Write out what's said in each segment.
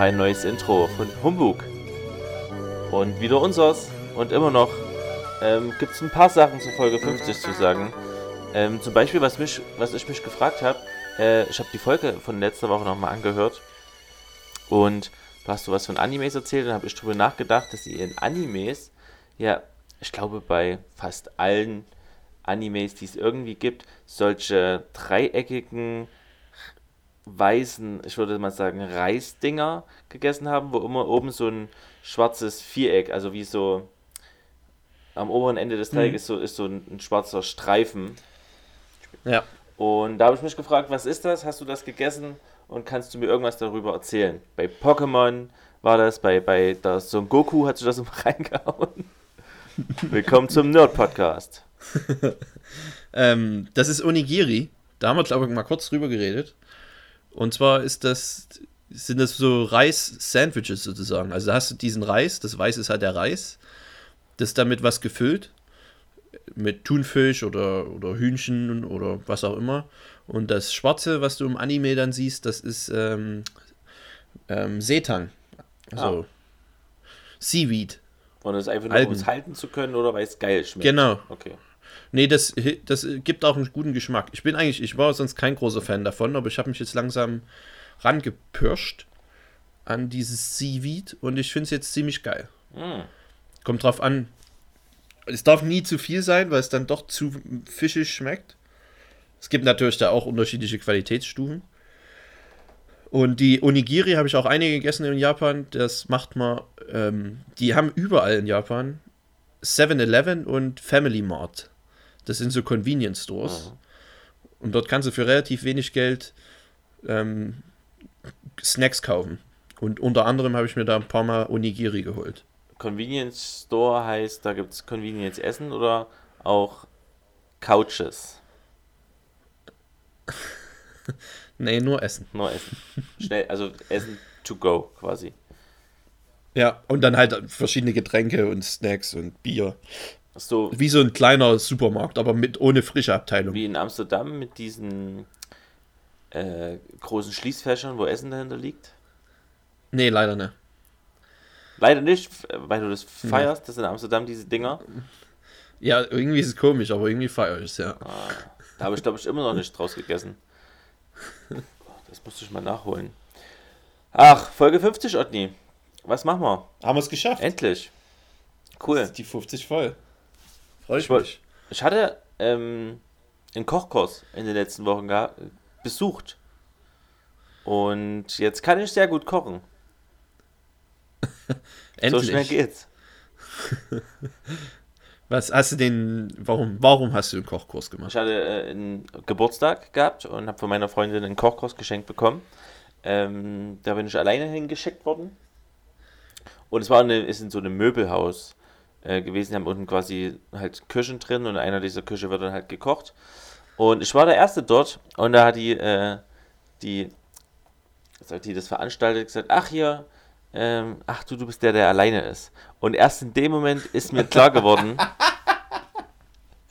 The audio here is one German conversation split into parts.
noch ein neues Intro von Humbug. Und wieder unseres. Und immer noch ähm, gibt es ein paar Sachen zur Folge 50 zu sagen. Ähm, zum Beispiel, was, mich, was ich mich gefragt habe, äh, ich habe die Folge von letzter Woche nochmal angehört. Und du hast so was von Animes erzählt und habe ich darüber nachgedacht, dass sie in Animes, ja, ich glaube bei fast allen Animes, die es irgendwie gibt, solche dreieckigen, weißen, ich würde mal sagen, Reisdinger gegessen haben, wo immer oben so ein schwarzes Viereck, also wie so am oberen Ende des Teiges mhm. ist, so, ist so ein, ein schwarzer Streifen. Ja. Und da habe ich mich gefragt, was ist das? Hast du das gegessen? Und kannst du mir irgendwas darüber erzählen? Bei Pokémon war das, bei, bei der Son Goku hat sich das immer reingehauen. Willkommen zum Nerd-Podcast. ähm, das ist Onigiri. Da haben wir, glaube ich, mal kurz drüber geredet. Und zwar ist das, sind das so Reis-Sandwiches sozusagen. Also da hast du diesen Reis, das Weiß ist halt der Reis. Das ist damit was gefüllt. Mit Thunfisch oder, oder Hühnchen oder was auch immer. Und das Schwarze, was du im Anime dann siehst, das ist ähm, ähm, Seetang. Also ah. Seaweed. Und das ist einfach nur, um es halten zu können oder weil es geil schmeckt? Genau. Okay. Nee, das, das gibt auch einen guten Geschmack. Ich bin eigentlich, ich war sonst kein großer Fan davon, aber ich habe mich jetzt langsam rangepirscht an dieses Seaweed und ich finde es jetzt ziemlich geil. Mm. Kommt drauf an. Es darf nie zu viel sein, weil es dann doch zu fischig schmeckt. Es gibt natürlich da auch unterschiedliche Qualitätsstufen. Und die Onigiri habe ich auch einige gegessen in Japan. Das macht man, ähm, die haben überall in Japan 7-Eleven und Family Mart. Das sind so Convenience Stores. Mhm. Und dort kannst du für relativ wenig Geld ähm, Snacks kaufen. Und unter anderem habe ich mir da ein paar Mal Onigiri geholt. Convenience Store heißt, da gibt es Convenience Essen oder auch Couches? nee, nur Essen. Nur Essen. Schnell, also Essen to go quasi. Ja, und dann halt verschiedene Getränke und Snacks und Bier. So, wie so ein kleiner Supermarkt, aber mit ohne frische Abteilung. Wie in Amsterdam mit diesen äh, großen Schließfächern, wo Essen dahinter liegt? Nee, leider nicht. Leider nicht, weil du das feierst, nee. das in Amsterdam diese Dinger. Ja, irgendwie ist es komisch, aber irgendwie feiere ich es, ja. Ah, da habe ich, glaube ich, immer noch nicht draus gegessen. Das musste ich mal nachholen. Ach, Folge 50, Otni. Was machen wir? Haben wir es geschafft? Endlich. Cool. Die 50 voll. Freue ich, ich mich. Ich hatte ähm, einen Kochkurs in den letzten Wochen besucht. Und jetzt kann ich sehr gut kochen. Endlich. So schnell geht's. Was hast du den, warum, warum hast du einen Kochkurs gemacht? Ich hatte äh, einen Geburtstag gehabt und habe von meiner Freundin einen Kochkurs geschenkt bekommen. Ähm, da bin ich alleine hingeschickt worden. Und es war eine, ist in so einem Möbelhaus äh, gewesen. Die haben unten quasi halt Küchen drin und in einer dieser Küche wird dann halt gekocht. Und ich war der Erste dort und da hat die, äh, die, die das veranstaltet gesagt, ach hier, ähm, ach du, du bist der, der alleine ist. Und erst in dem Moment ist mir klar geworden,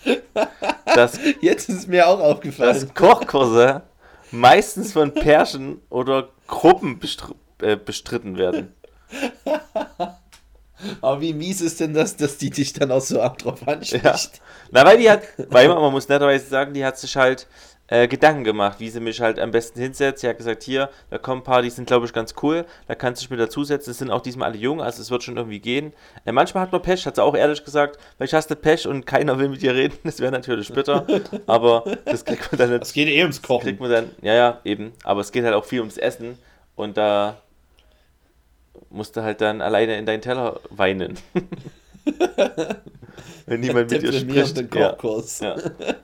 dass jetzt ist mir auch aufgefallen, dass Kochkurse meistens von Pärchen oder Gruppen bestr äh, bestritten werden. Aber wie mies ist denn das, dass die dich dann auch so drauf anspricht? Ja. Na, weil die hat, weil man muss netterweise sagen, die hat sich halt äh, Gedanken gemacht, wie sie mich halt am besten hinsetzt. Sie hat gesagt, hier, da kommen ein paar, die sind, glaube ich, ganz cool. Da kannst du dich mit dazusetzen. Es sind auch diesmal alle jung, also es wird schon irgendwie gehen. Äh, manchmal hat man Pech, hat sie auch ehrlich gesagt, weil ich hast du Pech und keiner will mit dir reden. Das wäre natürlich bitter, aber das kriegt man dann nicht. Es geht eh ums Kochen. Kriegt man dann, ja, ja, eben. Aber es geht halt auch viel ums Essen und da musste halt dann alleine in deinen Teller weinen. Wenn niemand mit dir spricht. Kochkurs. Ja, ja.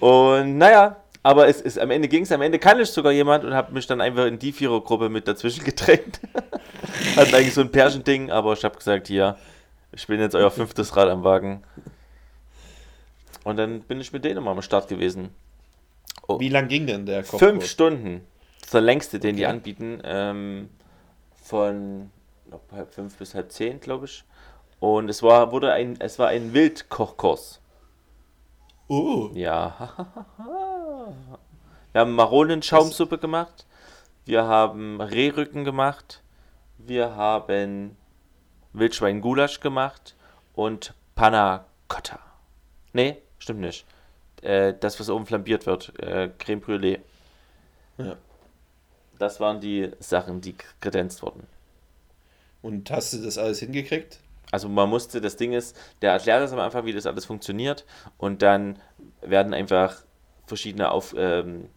Und naja, aber es ist am Ende ging es. Am Ende kann ich sogar jemand und habe mich dann einfach in die Vierergruppe mit dazwischen gedrängt. Hat eigentlich so ein Pärchending, aber ich habe gesagt, hier, ich bin jetzt euer fünftes Rad am Wagen. Und dann bin ich mit denen mal am Start gewesen. Oh. Wie lang ging denn der Kochkurs? Fünf Stunden. Das ist der längste, den okay. die anbieten. Ähm, von halb fünf bis halb zehn, glaube ich. Und es war, wurde ein, es war ein Wildkochkurs. Oh. Ja. Wir haben Marolenschaumsuppe gemacht wir haben Rehrücken gemacht, wir haben Wildschwein-Gulasch gemacht und Panna Cotta. Nee, stimmt nicht. Äh, das, was oben flambiert wird, äh, Creme Brûlée. Ja. Das waren die Sachen, die kredenzt wurden. Und hast du das alles hingekriegt? Also man musste, das Ding ist, der erklärt das am Anfang, wie das alles funktioniert und dann werden einfach verschiedene Auf, ähm,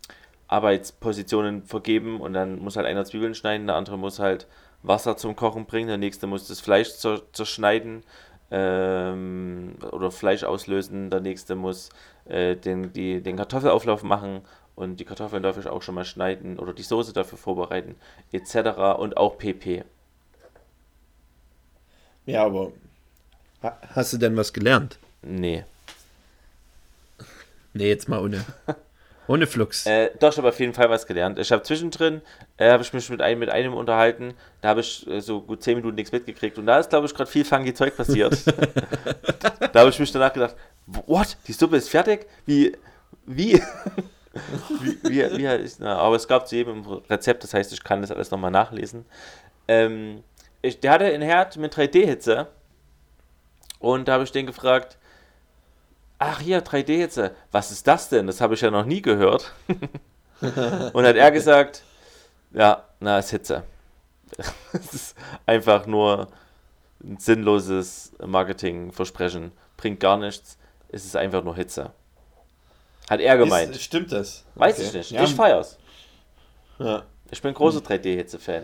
Arbeitspositionen vergeben und dann muss halt einer Zwiebeln schneiden, der andere muss halt Wasser zum Kochen bringen, der nächste muss das Fleisch zerschneiden ähm, oder Fleisch auslösen, der nächste muss äh, den, die, den Kartoffelauflauf machen und die Kartoffeln darf ich auch schon mal schneiden oder die Soße dafür vorbereiten, etc. und auch PP. Ja, aber hast du denn was gelernt? Nee. Nee, jetzt mal ohne. Ohne Flux. Äh, doch, ich habe auf jeden Fall was gelernt. Ich habe zwischendrin, äh, habe ich mich mit einem, mit einem unterhalten, da habe ich äh, so gut 10 Minuten nichts mitgekriegt und da ist, glaube ich, gerade viel funky Zeug passiert. da habe ich mich danach gedacht, what? Die Suppe ist fertig? Wie, wie? Wie, wie, ist, na, aber es gab zu jedem Rezept, das heißt, ich kann das alles nochmal nachlesen. Ähm, ich, der hatte einen Herd mit 3D-Hitze und da habe ich den gefragt, ach hier, 3D-Hitze, was ist das denn? Das habe ich ja noch nie gehört. und hat er gesagt, ja, na, ist Hitze. Es ist einfach nur ein sinnloses Marketingversprechen. Bringt gar nichts. Es ist einfach nur Hitze. Hat er gemeint. Ist, stimmt das? Weiß okay. ich nicht. Ja. Ich feier's. Ja. Ich bin großer 3D-Hitze-Fan.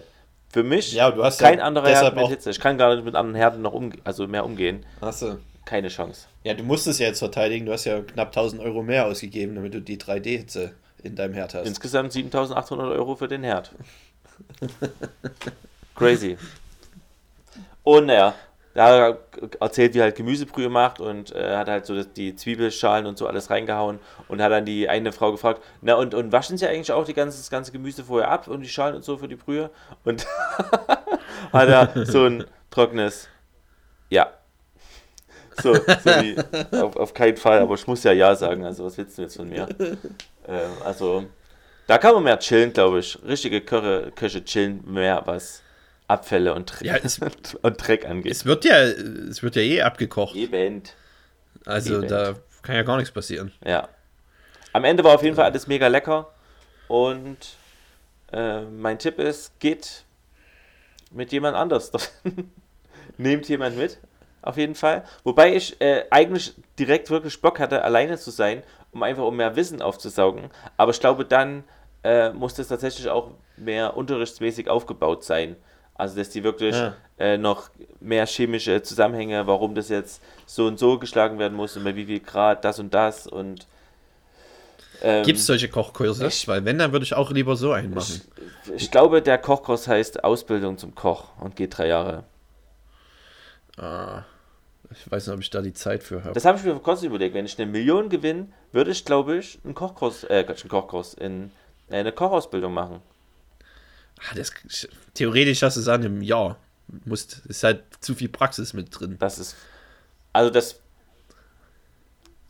Für mich ja, du hast kein ja anderer Herd mit Hitze. Ich kann gar nicht mit anderen Herden noch umgehen, also mehr umgehen. Achso keine Chance. Ja, du musst es ja jetzt verteidigen. Du hast ja knapp 1000 Euro mehr ausgegeben, damit du die 3D-Hitze in deinem Herd hast. Insgesamt 7800 Euro für den Herd. Crazy. Und naja, da erzählt, wie er halt Gemüsebrühe macht und äh, hat halt so die Zwiebelschalen und so alles reingehauen und hat dann die eine Frau gefragt, na und, und waschen sie eigentlich auch die ganze, das ganze Gemüse vorher ab und die Schalen und so für die Brühe? Und hat er so ein trockenes, ja, so, so wie, auf, auf keinen Fall, aber ich muss ja Ja sagen, also was willst du jetzt von mir? Ähm, also, da kann man mehr chillen, glaube ich. Richtige Köche, Köche chillen mehr, was Abfälle und, Dreck, ja, es, und Dreck angeht. Es wird ja, es wird ja eh abgekocht. Event. Also Event. da kann ja gar nichts passieren. Ja. Am Ende war auf jeden Fall alles mega lecker und äh, mein Tipp ist, geht mit jemand anders. Nehmt jemand mit auf jeden Fall. Wobei ich äh, eigentlich direkt wirklich Bock hatte, alleine zu sein, um einfach um mehr Wissen aufzusaugen. Aber ich glaube, dann äh, muss das tatsächlich auch mehr unterrichtsmäßig aufgebaut sein. Also, dass die wirklich ja. äh, noch mehr chemische Zusammenhänge, warum das jetzt so und so geschlagen werden muss und bei wie viel Grad das und das und. Ähm, Gibt es solche Kochkurse? Ich, Weil wenn, dann würde ich auch lieber so einen machen. Ich, ich glaube, der Kochkurs heißt Ausbildung zum Koch und geht drei Jahre. Ah, ich weiß nicht, ob ich da die Zeit für habe. Das habe ich mir kurz überlegt. Wenn ich eine Million gewinne, würde ich, glaube ich, einen Kochkurs, äh, einen Kochkurs, in, äh, eine Kochausbildung machen. Ah, das, theoretisch hast du es an einem Jahr. Musst, ist halt zu viel Praxis mit drin. Das ist, also das,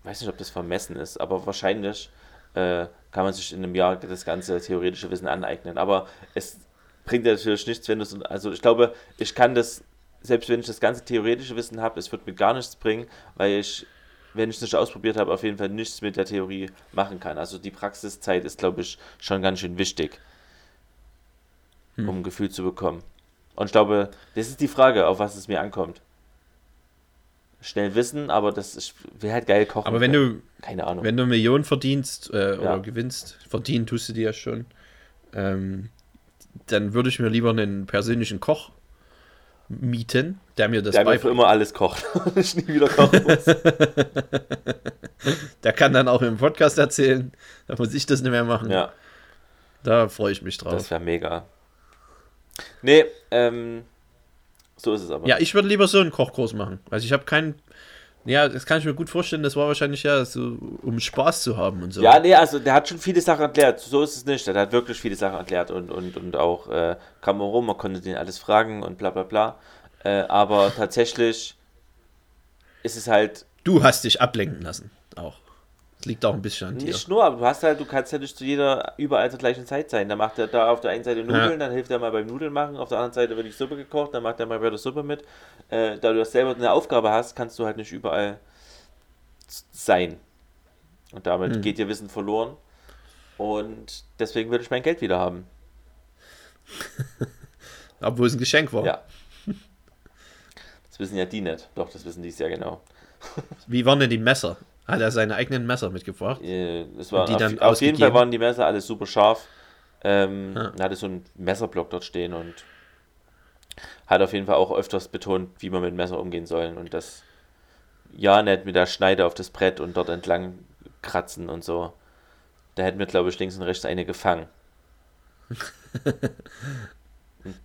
weiß nicht, ob das vermessen ist, aber wahrscheinlich äh, kann man sich in einem Jahr das ganze theoretische Wissen aneignen. Aber es bringt natürlich nichts, wenn du es, also ich glaube, ich kann das selbst wenn ich das ganze theoretische Wissen habe, es wird mir gar nichts bringen, weil ich, wenn ich es nicht ausprobiert habe, auf jeden Fall nichts mit der Theorie machen kann. Also die Praxiszeit ist, glaube ich, schon ganz schön wichtig, hm. um ein Gefühl zu bekommen. Und ich glaube, das ist die Frage, auf was es mir ankommt. Schnell wissen, aber das wäre halt geil kochen. Aber wenn du, keine Ahnung, wenn du Millionen verdienst äh, oder ja. gewinnst, verdienen tust du dir ja schon, ähm, dann würde ich mir lieber einen persönlichen Koch mieten, der mir das Der mir für immer alles kocht und ich nie wieder kochen muss. der kann dann auch im Podcast erzählen, da muss ich das nicht mehr machen. Ja. Da freue ich mich drauf. Das wäre mega. Nee, ähm, so ist es aber. Ja, ich würde lieber so einen Kochkurs machen. Also ich habe keinen ja, das kann ich mir gut vorstellen. Das war wahrscheinlich ja so, um Spaß zu haben und so. Ja, nee, also der hat schon viele Sachen erklärt. So ist es nicht. Der hat wirklich viele Sachen erklärt und, und, und auch äh, kam man rum, man konnte den alles fragen und bla bla bla. Äh, aber tatsächlich ist es halt. Du hast dich ablenken lassen. Das liegt auch ein bisschen an dir. Nicht nur, aber du hast halt, du kannst ja nicht zu jeder überall zur gleichen Zeit sein. Da macht er da auf der einen Seite Nudeln, Ja. dann hilft er mal beim Nudeln machen, auf der anderen Seite wird die Suppe gekocht, dann macht er mal bei der Suppe mit. Äh, da du das selber eine Aufgabe hast, kannst du halt nicht überall sein. Und damit Hm. geht dir Wissen verloren. Und deswegen will ich mein Geld wieder haben. Obwohl es ein Geschenk war. Ja. Das wissen ja die nicht. Doch, das wissen die ja genau. Wie waren denn die Messer? Hat er seine eigenen Messer mitgebracht? Äh, Es waren die auf, dann auf jeden Fall waren die Messer alles super scharf. Ähm, Ja. Er hatte so einen Messerblock dort stehen und hat auf jeden Fall auch öfters betont, wie man mit Messer umgehen soll und das ja nicht mit der Schneide auf das Brett und dort entlang kratzen und so. Da hätten wir, glaube ich, links und rechts eine gefangen.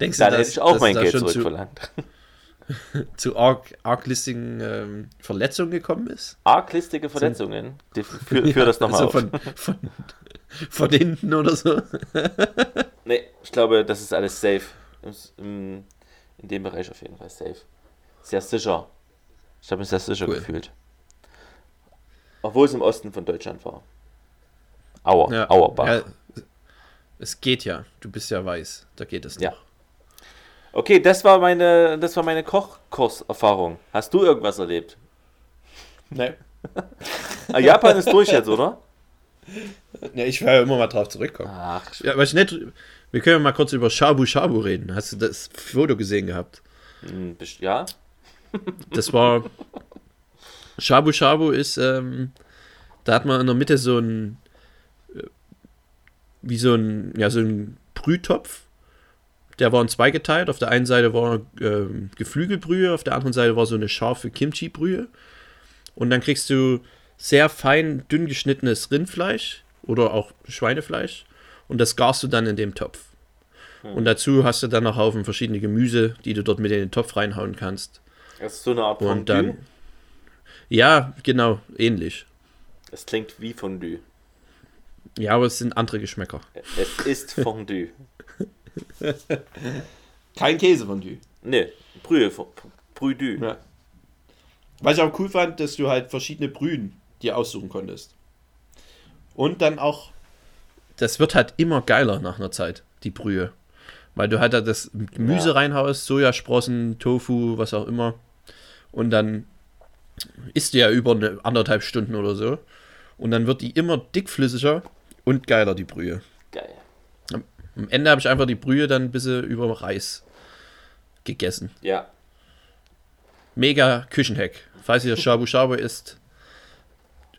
Denkst Dann dass- hätte ich auch mein Geld zurückverlangt. Zu, zu arg, arglistigen ähm, Verletzungen gekommen ist? Arglistige Verletzungen. Die- Führ, führ das nochmal also von, von, von hinten oder so. Nee, ich glaube, das ist alles safe. Im, in dem Bereich auf jeden Fall safe. Sehr sicher. Ich habe mich sehr sicher Cool. gefühlt. Obwohl es im Osten von Deutschland war. Auer, Ja, Auerbach. ja, es geht ja. Du bist ja weiß. Da geht es Ja. Okay, das war meine, das war meine Kochkurserfahrung. Hast du irgendwas erlebt? Nee. Ah, Japan ist durch jetzt, oder? Ja, ich werde immer mal drauf zurückkommen. Ach, Ja, was ich nicht. Wir können mal kurz über Shabu Shabu reden. Hast du das Foto gesehen gehabt? hm, ja. Das war. Shabu Shabu ist, ähm, da hat man in der Mitte so ein, äh, wie so ein, ja, so ein Brühtopf. Der war in zwei geteilt. Auf der einen Seite war ähm, Geflügelbrühe, auf der anderen Seite war so eine scharfe Kimchi-Brühe. Und dann kriegst du sehr fein, dünn geschnittenes Rindfleisch oder auch Schweinefleisch. Und das garst du dann in dem Topf. Und dazu hast du dann noch Haufen verschiedene Gemüse, die du dort mit in den Topf reinhauen kannst. Das ist so eine Art Und Fondue. dann. Ja, genau, ähnlich. Es klingt wie Fondue. Ja, aber es sind andere Geschmäcker. Es ist Fondue. Kein Käsefondue. Ne, Brühe, Brüdü. Ja. Was ich auch cool fand, dass du halt verschiedene Brühen dir aussuchen konntest. Und dann auch. Das wird halt immer geiler nach einer Zeit, die Brühe. Weil du halt da das Gemüse Ja. reinhaust, Sojasprossen, Tofu, was auch immer. Und dann isst du ja über eine anderthalb Stunden oder so. Und dann wird die immer dickflüssiger und geiler, die Brühe. Geil. Am Ende habe ich einfach die Brühe dann ein bisschen über Reis gegessen. Ja. Mega Küchenhack. Falls ihr Shabu Shabu isst,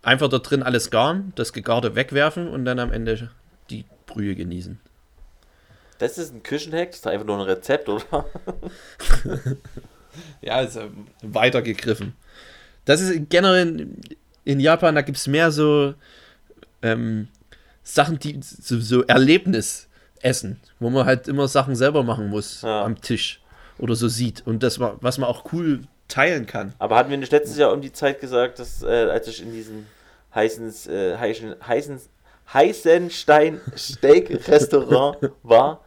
einfach da drin alles garen, das Gegarte wegwerfen und dann am Ende die Brühe genießen. Das ist ein Küchenhack, das ist einfach nur ein Rezept, oder? Ja, ist ähm, weitergegriffen. Das ist generell in, in Japan, da gibt es mehr so ähm, Sachen, die so, so Erlebnisessen, wo man halt immer Sachen selber machen muss Ja. am Tisch oder so sieht. Und das, wa- was man auch cool teilen kann. Aber hatten wir nicht letztes Jahr um die Zeit gesagt, dass äh, als ich in diesem heißen, äh, heißen, heißen, Heißenstein Steak Restaurant war,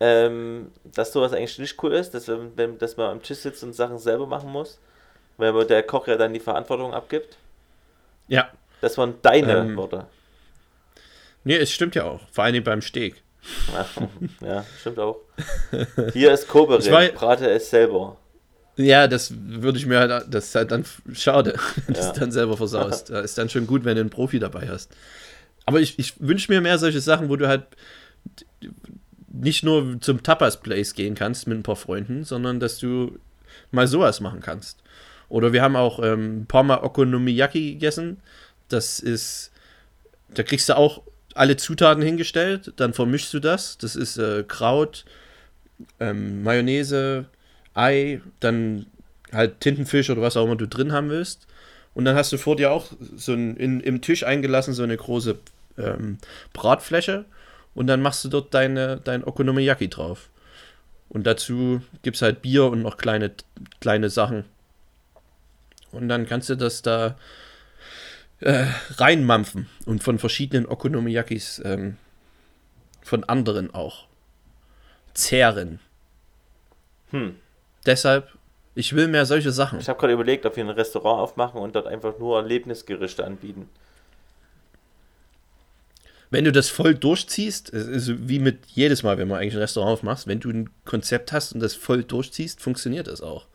ähm, dass sowas eigentlich nicht cool ist, dass, wenn, wenn, dass man am Tisch sitzt und Sachen selber machen muss, weil der Koch ja dann die Verantwortung abgibt. Ja, Das waren deine Ähm. Worte. nee, es stimmt ja auch. Vor allem beim Steak. Ja, stimmt auch. Hier ist Koberin, Ich war- brate es selber. Ja, das würde ich mir halt, das ist halt dann schade, wenn du Ja. es dann selber versaust. Da ist dann schon gut, wenn du einen Profi dabei hast. Aber ich, ich wünsche mir mehr solche Sachen, wo du halt nicht nur zum Tapas-Place gehen kannst mit ein paar Freunden, sondern dass du mal sowas machen kannst. Oder wir haben auch ähm, ein paar Mal Okonomiyaki gegessen. Das ist, da kriegst du auch alle Zutaten hingestellt, dann vermischst du das. Das ist äh, Kraut, ähm, Mayonnaise, Ei, dann halt Tintenfisch oder was auch immer du drin haben willst. Und dann hast du vor dir auch so ein, in, im Tisch eingelassen so eine große ähm, Bratfläche und dann machst du dort deine, dein Okonomiyaki drauf. Und dazu gibt es halt Bier und noch kleine, kleine Sachen. Und dann kannst du das da äh, reinmampfen und von verschiedenen Okonomiyakis ähm, von anderen auch zehren. Hm. Deshalb, ich will mehr solche Sachen. Ich habe gerade überlegt, ob wir ein Restaurant aufmachen und dort einfach nur Erlebnisgerichte anbieten. wenn du das voll durchziehst, es ist wie mit jedes Mal, wenn man eigentlich ein Restaurant aufmachst, wenn du ein Konzept hast und das voll durchziehst, funktioniert das auch.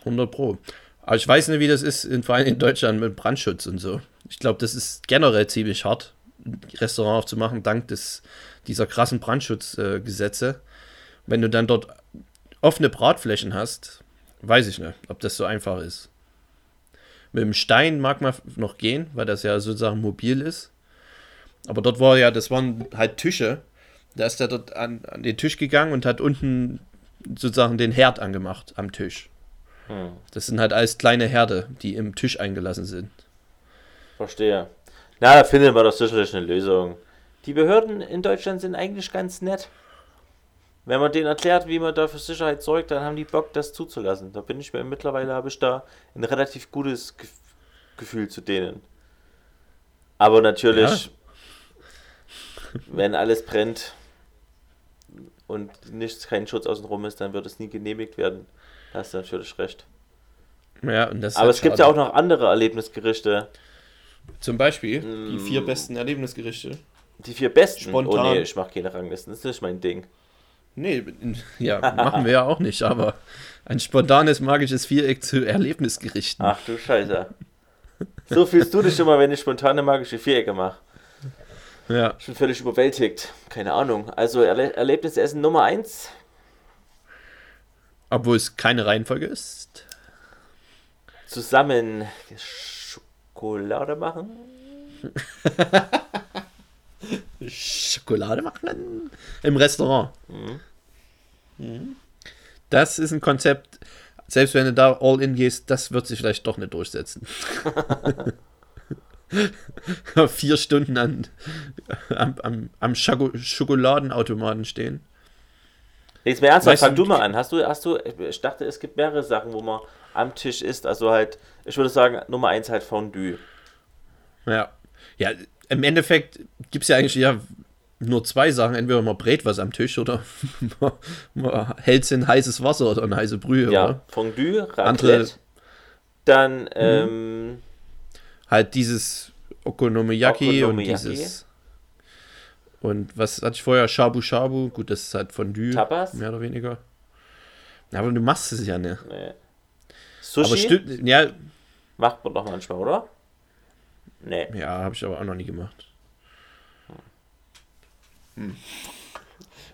100 Pro. Aber ich weiß nicht, wie das ist, in, vor allem in Deutschland mit Brandschutz und so. Ich glaube, das ist generell ziemlich hart, ein Restaurant aufzumachen, dank des, dieser krassen Brandschutzgesetze. Äh, wenn du dann dort offene Bratflächen hast, weiß ich nicht, ob das so einfach ist. Mit dem Stein mag man noch gehen, weil das ja sozusagen mobil ist. Aber dort war ja, das waren halt Tische. Da ist er dort an, an den Tisch gegangen und hat unten sozusagen den Herd angemacht am Tisch. Hm. Das sind halt alles kleine Herde, die im Tisch eingelassen sind. Verstehe. Na, da finden wir doch sicherlich eine Lösung. Die Behörden in Deutschland sind eigentlich ganz nett. Wenn man denen erklärt, wie man da für Sicherheit sorgt, dann haben die Bock, das zuzulassen. Da bin ich mir mittlerweile, habe ich da ein relativ gutes Ge Gefühl zu denen. Aber natürlich, ja. wenn alles brennt und nichts, kein Schutz außenrum ist, dann wird es nie genehmigt werden. Da hast du natürlich recht. Ja, und das Aber es schade. gibt ja auch noch andere Erlebnisgerichte. Zum Beispiel die vier mm. besten Erlebnisgerichte. Die vier besten? Spontan. Oh nee, ich mache keine Ranglisten, das ist nicht mein Ding. Nee, ja, machen wir ja auch nicht, aber ein spontanes magisches Viereck zu Erlebnisgerichten. Ach du Scheiße. So fühlst du dich schon mal, wenn ich spontane magische Vierecke mache. Ja. Ich bin völlig überwältigt. Keine Ahnung. Also Erle Erlebnisessen Nummer 1. Obwohl es keine Reihenfolge ist. Zusammen Schokolade machen. Schokolade machen im Restaurant. Mhm. Mhm. Das ist ein Konzept, selbst wenn du da all in gehst, das wird sich vielleicht doch nicht durchsetzen. Vier Stunden an, am, am, am Schokoladenautomaten stehen. Jetzt mal ernsthaft, fang du mal an. Hast du, hast du, ich dachte, es gibt mehrere Sachen, wo man am Tisch isst. Also halt, ich würde sagen, Nummer eins halt Fondue. Ja. Ja, im Endeffekt gibt es ja eigentlich ja nur zwei Sachen. Entweder man brät was am Tisch oder man, man hält es in heißes Wasser oder eine heiße Brühe. Ja, oder? Fondue, Raclette, Andere, dann mhm. ähm, halt dieses Okonomiyaki, Okonomiyaki, und dieses und was hatte ich vorher? Shabu Shabu. Gut, das ist halt Fondue. Tapas? Mehr oder weniger. Aber du machst es ja nicht. Nee. Sushi? Aber stimmt, ja. Macht man doch manchmal, oder? Nee. Ja, habe ich aber auch noch nie gemacht. Hm.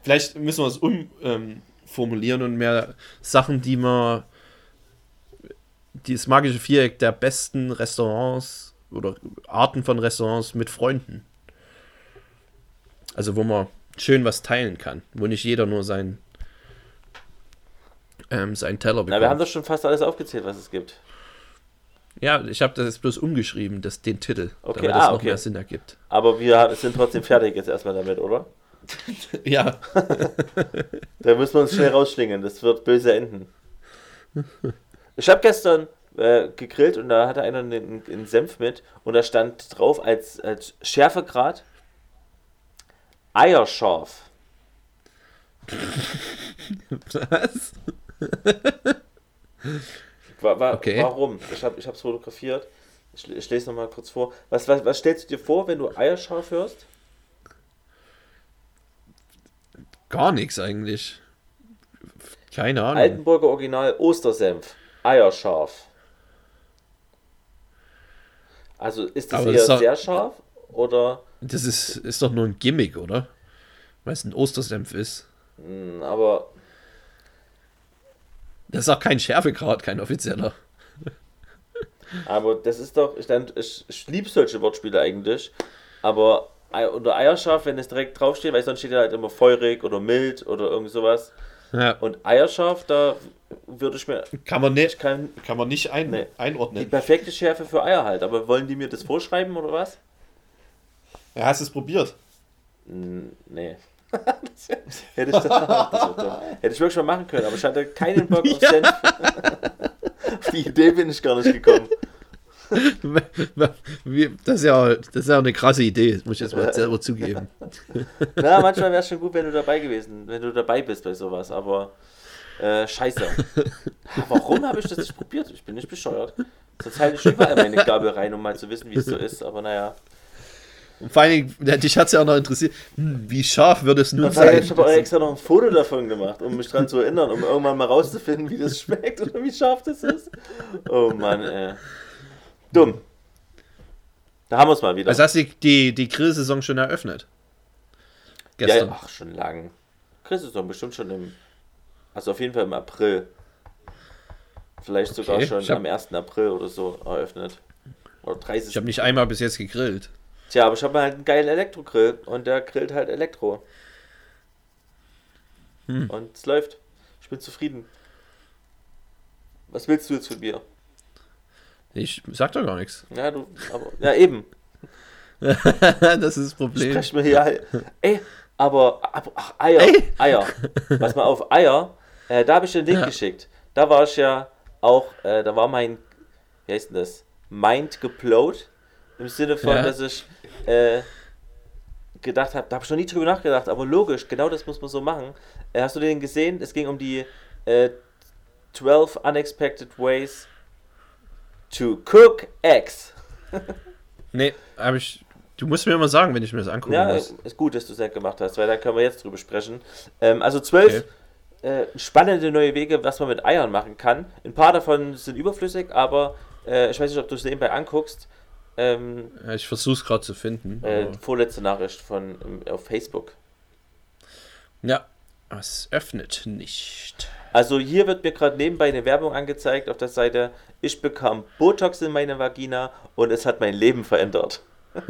Vielleicht müssen wir es umformulieren ähm, und mehr Sachen, die man dieses magische Viereck der besten Restaurants oder Arten von Restaurants mit Freunden. Also wo man schön was teilen kann, wo nicht jeder nur sein ähm, seinen Teller bekommt. Na, wir haben doch schon fast alles aufgezählt, was es gibt. Ja, ich habe das jetzt bloß umgeschrieben, das, den Titel, okay, damit ah, es noch okay. mehr Sinn ergibt. Aber wir sind trotzdem fertig jetzt erstmal damit, oder? ja. da müssen wir uns schnell rausschlingen, das wird böse enden. Ich habe gestern äh, gegrillt und da hatte einer einen, einen, Senf mit und da stand drauf als, als Schärfegrad Eierscharf. Was? War, war, okay. Warum? Ich habe es fotografiert. Ich, ich lese nochmal kurz vor. Was, was, was stellst du dir vor, wenn du Eierscharf hörst? Gar nichts eigentlich. Keine Ahnung. Altenburger Original Ostersenf. Eierscharf. Also ist das Aber eher das sehr scharf oder? Das ist, ist doch nur ein Gimmick, oder? Weil es ein Ostersenf ist. Hm, aber das ist auch kein Schärfegrad, kein offizieller. Aber das ist doch, ich, ich, ich liebe solche Wortspiele eigentlich, aber unter Eierscharf, wenn es direkt draufsteht, weil sonst steht ja halt immer feurig oder mild oder irgend sowas. Ja. Und Eierscharf, da würde ich mir. Kann man nicht, kann, kann man nicht ein, nee. einordnen. Die perfekte Schärfe für Eier halt, aber wollen die mir das vorschreiben oder was? Ja, hast du es probiert? Nee. hätte, ich das, hätte ich wirklich mal machen können, aber ich hatte keinen Bock auf. Senf. auf die Idee bin ich gar nicht gekommen. Das ist, ja, das ist ja eine krasse Idee, muss ich jetzt mal selber zugeben. Na, manchmal wäre es schon gut, wenn du dabei gewesen, wenn du dabei bist bei sowas, aber äh, scheiße. Warum habe ich das nicht probiert? Ich bin nicht bescheuert. Sonst halte ich überall meine Gabel rein, um mal zu wissen, wie es so ist, aber naja. Und vor allem, ja, dich hat es ja auch noch interessiert, hm, wie scharf wird es nun sein? ich habe auch extra noch ein Foto davon gemacht, um mich dran zu erinnern, um irgendwann mal rauszufinden, wie das schmeckt oder wie scharf das ist. Oh Mann, ey. Dumm. Da haben wir es mal wieder. Also hast du die, die Grillsaison schon eröffnet? Gestern. ja, ach, schon lang. Doch bestimmt schon im. Also auf jeden Fall im April. Vielleicht sogar Okay, schon hab- am 1. April oder so eröffnet. Oder 30. Ich habe nicht einmal bis jetzt gegrillt. Tja, aber ich habe halt einen geilen Elektrogrill und der grillt halt Elektro. Hm. Und es läuft. Ich bin zufrieden. Was willst du jetzt von mir? Ich sag doch gar nichts. Ja, du, aber, ja eben. das ist das Problem. Sprech mir hier halt. Ey, aber, aber ach, Eier, Ey. Eier. Pass mal auf, Eier. Äh, da habe ich den Link Ja. geschickt. Da war ich ja auch, äh, da war mein, wie heißt denn das? Mind geplowt. Im Sinne von, Ja. dass ich äh, gedacht habe, da habe ich noch nie drüber nachgedacht, aber logisch, genau das muss man so machen. Äh, hast du den gesehen? Es ging um die äh, 12 Unexpected Ways to Cook Eggs. Nee, habe ich. Du musst mir immer sagen, wenn ich mir das angucken Ja, muss. ist gut, dass du es nicht gemacht hast, weil da können wir jetzt drüber sprechen. Ähm, also zwölf äh, spannende neue Wege, was man mit Eiern machen kann. Ein paar davon sind überflüssig, aber äh, ich weiß nicht, ob du es nebenbei anguckst. Ähm, Ja, ich versuche es gerade zu finden. äh, vorletzte Nachricht von ähm, auf Facebook. ja, es öffnet nicht. Also hier wird mir gerade nebenbei eine Werbung angezeigt auf der Seite. Ich bekam Botox in meine Vagina und es hat mein Leben verändert.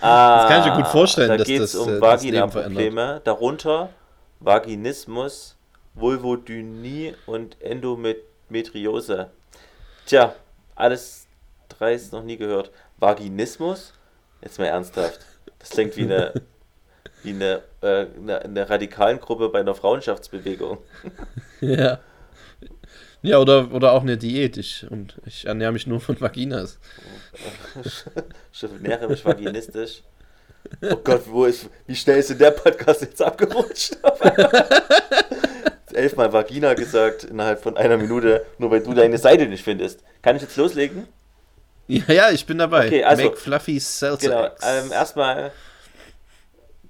ah, kann ich mir gut vorstellen, da geht es das, um äh, das Leben Vagina-Probleme, darunter Vaginismus, Vulvodynie und Endometriose. Tja, alles dreist noch nie gehört. Vaginismus? Jetzt mal ernsthaft. Das klingt wie eine, wie eine, äh, eine, eine radikalen Gruppe bei einer Frauenschaftsbewegung. Ja. Ja, oder, oder auch eine Diät. Ich, und ich ernähre mich nur von Vaginas. Ich ernähre mich vaginistisch. Oh Gott, wo ist, wie schnell ist denn der Podcast jetzt abgerutscht? Elfmal Vagina gesagt innerhalb von einer Minute, nur weil du deine Seite nicht findest. Kann ich jetzt loslegen? Ja, ja, ich bin dabei. Okay, also- Make Fluffy Seltzer Genau, ähm, erstmal,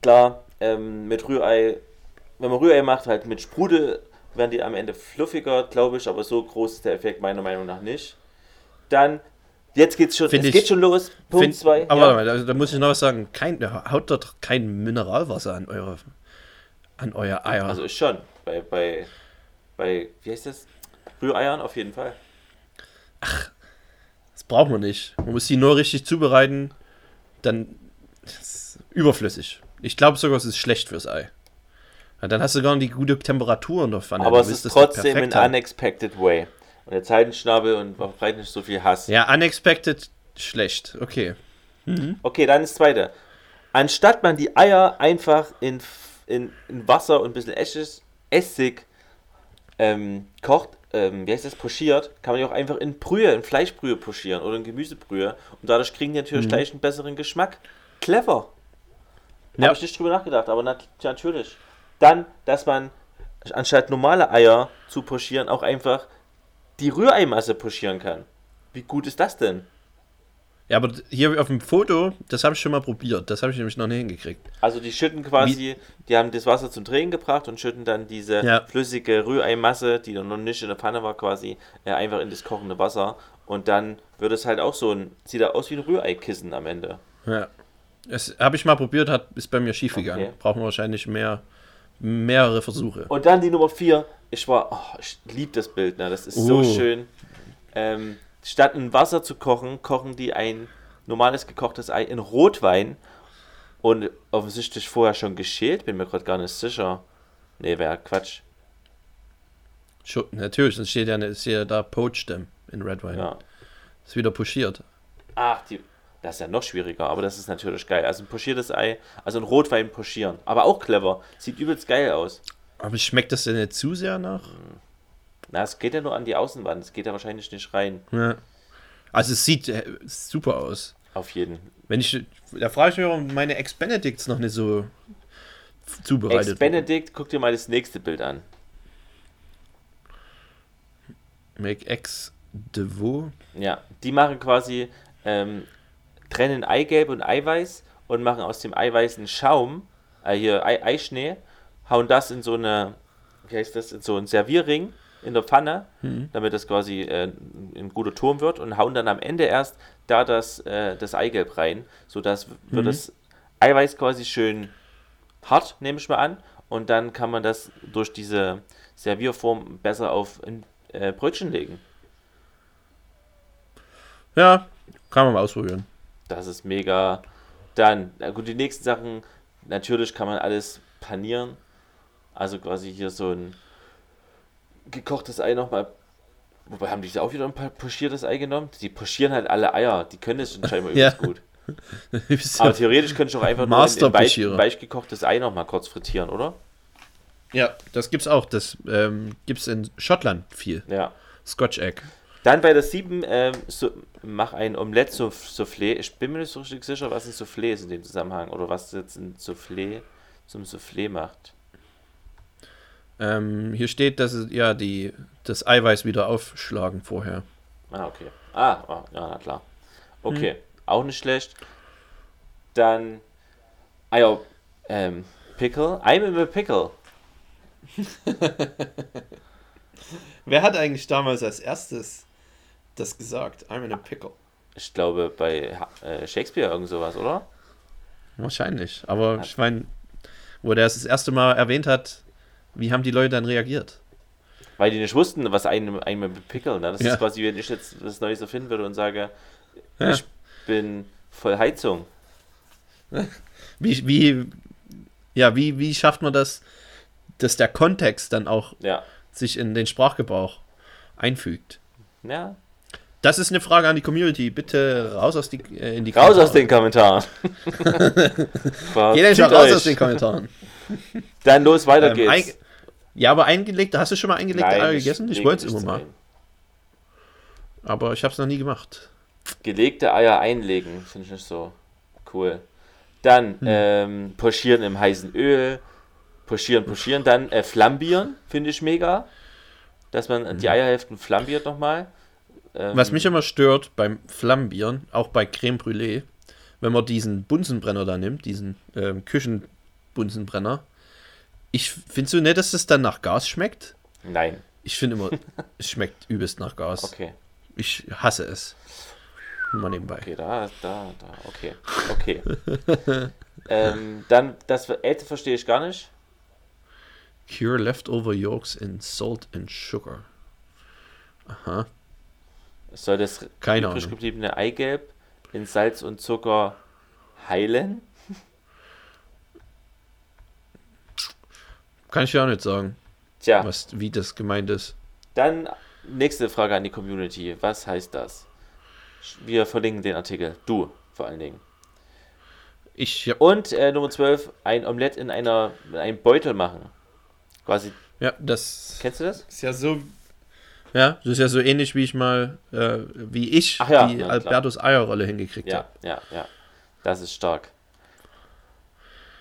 klar, ähm, mit Rührei, wenn man Rührei macht, halt mit Sprudel, werden die am Ende fluffiger, glaube ich, aber so groß ist der Effekt meiner Meinung nach nicht. Dann, jetzt geht's schon, Find es ich- geht schon los, Punkt Find- 2. Aber warte mal, da, da muss ich noch was sagen. Kein, haut dort kein Mineralwasser an eure an euer Eier. Also schon, bei, bei, bei, wie heißt das? Rühreiern auf jeden Fall. das braucht man nicht. Man muss die nur richtig zubereiten. Dann ist überflüssig. Ich glaube sogar, es ist schlecht fürs Ei. Ja, dann hast du gar nicht die gute Temperatur in der Pfanne. aber es ist das trotzdem in haben. unexpected way. Und jetzt halt den Schnabel und verbreite nicht so viel Hass. Ja, unexpected schlecht. Okay. Okay, dann das zweite. Anstatt man die Eier einfach in, in, in Wasser und ein bisschen Essig, Essig ähm, kocht, ähm, wie heißt das, pochiert, kann man die auch einfach in Brühe, in Fleischbrühe pochieren oder in Gemüsebrühe. Und dadurch kriegen die natürlich gleich einen besseren Geschmack. Clever. Ja. Habe ich nicht drüber nachgedacht, aber nat natürlich. Dann, dass man anstatt normale Eier zu pochieren, auch einfach die Rühreimasse pochieren kann. Wie gut ist das denn? Ja, aber hier auf dem Foto, das habe ich schon mal probiert. Das habe ich nämlich noch nicht hingekriegt. Also die schütten quasi, die haben das Wasser zum Drehen gebracht und schütten dann diese Ja. flüssige Rühreimasse, die noch nicht in der Pfanne war quasi, äh, einfach in das kochende Wasser. Und dann wird es halt auch so ein, sieht da aus wie ein Rührei-Kissen am Ende. Ja. Das habe ich mal probiert, hat, ist bei mir schief gegangen. Okay. Brauchen wir wahrscheinlich mehr, mehrere Versuche. Und dann die Nummer 4. Ich war, oh, ich liebe das Bild, ne? das ist so Oh. schön. Ähm, statt in Wasser zu kochen, kochen die ein normales gekochtes Ei in Rotwein und offensichtlich vorher schon geschält, bin mir gerade gar nicht sicher. Nee, wäre Quatsch. Schon, natürlich, sonst steht ja, ist ja da Poached them in Red Wine. Ja. Ist wieder pochiert. Ach, die, das ist ja noch schwieriger, aber das ist natürlich geil. Also ein pochiertes Ei, also ein Rotwein pochieren. Aber auch clever. Sieht übelst geil aus. Aber schmeckt das denn nicht zu sehr nach? Na, es geht ja nur an die Außenwand. Es geht ja wahrscheinlich nicht rein. Ja. Also es sieht äh, super aus. Auf jeden. Wenn ich, da frage ich mich, warum meine Ex-Benedicts noch nicht so zubereitet Ex-Benedict, guck dir mal das nächste Bild an. Make Ex de veau. Ja, die machen quasi ähm, trennen Eigelb und Eiweiß und machen aus dem Eiweiß einen Schaum, äh, hier Ei Eischnee, hauen das in so eine, wie heißt das, in so einen Servierring in der Pfanne, damit das quasi äh, ein guter Turm wird und hauen dann am Ende erst da das, äh, das Eigelb rein, sodass wird das Eiweiß quasi schön hart, nehme ich mal an, und dann kann man das durch diese Servierform besser auf ein äh, Brötchen legen. Ja, kann man mal ausprobieren. Das ist mega. Dann, na gut, die nächsten Sachen, natürlich kann man alles panieren. Also quasi hier so ein gekochtes Ei nochmal. Wobei haben die auch wieder ein paar pochiertes Ei genommen? Die pochieren halt alle Eier. Die können schon scheinbar Ja. übelst gut. Aber theoretisch könnte ich auch einfach nur ein, Master weich, weich gekochtes Ei nochmal kurz frittieren, oder? ja, das gibt's auch. Das ähm, gibt's in Schottland viel. Ja. Scotch Egg. Dann bei der 7, ähm, so, mach ein Omelette Soufflé. Ich bin mir nicht so richtig sicher, was ein Soufflé ist in dem Zusammenhang. Oder was jetzt ein Soufflé zum Soufflé macht. Ähm, hier steht, dass es ja die, das Eiweiß wieder aufschlagen vorher. Ah, okay. Ah, ah ja, na klar. Okay, auch nicht schlecht. Dann, ah ja, ähm, Pickle. I'm in a pickle. Wer hat eigentlich damals als erstes das gesagt? I'm in a pickle. Ich glaube bei äh, Shakespeare irgend sowas, oder? Wahrscheinlich. Aber ich meine, wo der es das erste Mal erwähnt hat, wie haben die Leute dann reagiert? Weil die nicht wussten, was einem, einem Pickle, ne? Das Ja. ist quasi, wenn ich jetzt was Neues erfinden würde und sage, Ja. ich bin voll Heizung. Wie, wie, ja, wie, wie schafft man das, dass der Kontext dann auch Ja. sich in den Sprachgebrauch einfügt? Ja. Das ist eine Frage an die Community. Bitte raus aus die, äh, in die Raus aus Kommentare. den Kommentaren. Geh denn Verzieht schon raus euch. aus den Kommentaren. Dann los, weiter Ähm, geht's. Ja, aber eingelegte, hast du schon mal eingelegte Nein, Eier gegessen? Ich wollte es immer mal. ein. Aber ich habe es noch nie gemacht. Gelegte Eier einlegen, finde ich nicht so cool. Dann Hm. ähm, pochieren im heißen Öl. Pochieren, pochieren. Dann äh, flambieren, finde ich mega. Dass man die Eierhälften flambiert nochmal. Ähm, Hm. Was mich immer stört beim Flambieren, auch bei Creme Brûlée, wenn man diesen Bunsenbrenner da nimmt, diesen ähm, Küchenbunsenbrenner, ich finde so nicht, dass es dann nach Gas schmeckt. Nein, Ich finde immer, es schmeckt übelst nach Gas. okay. Ich hasse es. Mal nebenbei. Okay, da, da, da, okay. Okay. ähm, dann, das Älter verstehe ich gar nicht. Cure leftover yolks in salt and sugar. Aha. Soll das Keine übrig Ahnung. gebliebene Eigelb in Salz und Zucker heilen? Kann ich ja auch nicht sagen, Tja, was, wie das gemeint ist. dann nächste Frage an die Community. Was heißt das? Wir verlinken den Artikel. Du vor allen Dingen. Ich, ja, Und äh, Nummer 12, ein Omelett in, einer, in einem Beutel machen. Quasi, ja, das kennst du das? ist ja so. Ja, das ist ja so ähnlich, wie ich mal, äh, wie ich ja, die ja. Albertus Eierrolle hingekriegt Ja, habe. ja, ja. Das ist stark.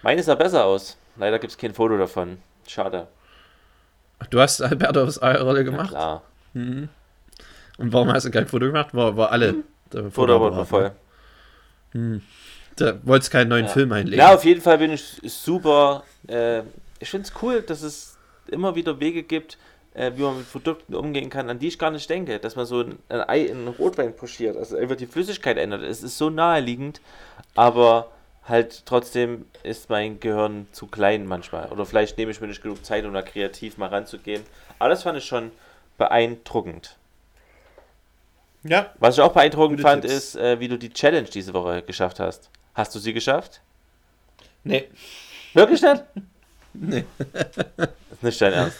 Meine sah besser aus. Leider gibt es kein Foto davon. Schade. Du hast Albertus Eierrolle Ja, gemacht? klar. Und warum hast du kein Foto gemacht? War, war alle. der Hm. Foto aber Fotoapparat, voll. ne? Da wolltest keinen neuen Ja. Film einlegen. Ja, auf jeden Fall bin ich super. Äh, ich finde es cool, dass es immer wieder Wege gibt, äh, wie man mit Produkten umgehen kann, an die ich gar nicht denke. Dass man so ein, ein Ei in einen Rotwein pochiert, also einfach die Flüssigkeit ändert. Es ist so naheliegend, aber halt trotzdem ist mein Gehirn zu klein manchmal. Oder vielleicht nehme ich mir nicht genug Zeit, um da kreativ mal ranzugehen. Aber das fand ich schon beeindruckend. ja. Was ich auch beeindruckend fand, Tipps. ist, äh, wie du die Challenge diese Woche geschafft hast. Hast du sie geschafft? Nee. Wirklich nicht? Nee. Das ist nicht dein Ernst.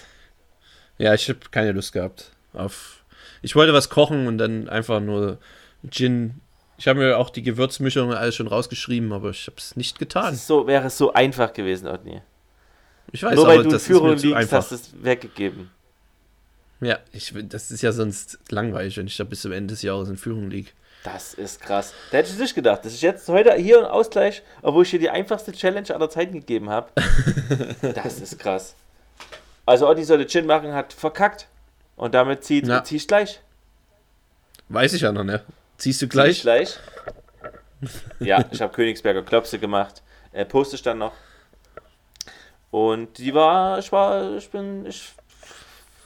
Ja, ich habe keine Lust gehabt. Auf ich wollte was kochen und dann einfach nur Gin. Ich habe mir auch die Gewürzmischung alles schon rausgeschrieben, aber ich habe es nicht getan. ist so, wäre es so einfach gewesen, Otni. Ich weiß, Nur weil aber du in Führung liegst, einfach. hast es weggegeben. Ja, ich, das ist ja sonst langweilig, wenn ich da bis zum Ende des Jahres in Führung liege. Das ist krass. Da hätte ich nicht gedacht. Das ist jetzt heute hier ein Ausgleich, obwohl ich dir die einfachste Challenge aller Zeiten gegeben habe. das ist krass. Also Otni sollte Gin machen, hat verkackt. Und damit zieht, Ja. zieh ich gleich. Weiß ich ja noch, ne? Ziehst du Zieh ich gleich? gleich. Ja, ich habe Königsberger Klopse gemacht. Äh, poste ich dann noch. Und die war, ich war, ich bin, ich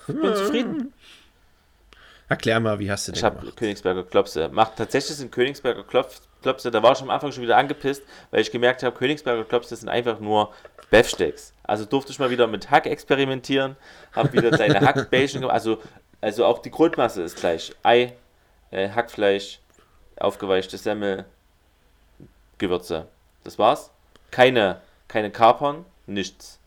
bin zufrieden. Erklär mal, wie hast du den Ich habe gemacht? Königsberger Klopse. Macht tatsächlich sind Königsberger Klopse, da war ich am Anfang schon wieder angepisst, weil ich gemerkt habe, Königsberger Klopse sind einfach nur Beefsteaks. Also durfte ich mal wieder mit Hack experimentieren, habe wieder kleine Hackbällchen gemacht. Also, also auch die Grundmasse ist gleich. Ei, äh, Hackfleisch, aufgeweichte Semmel, Gewürze. Das war's. Keine, keine Kapern, nichts.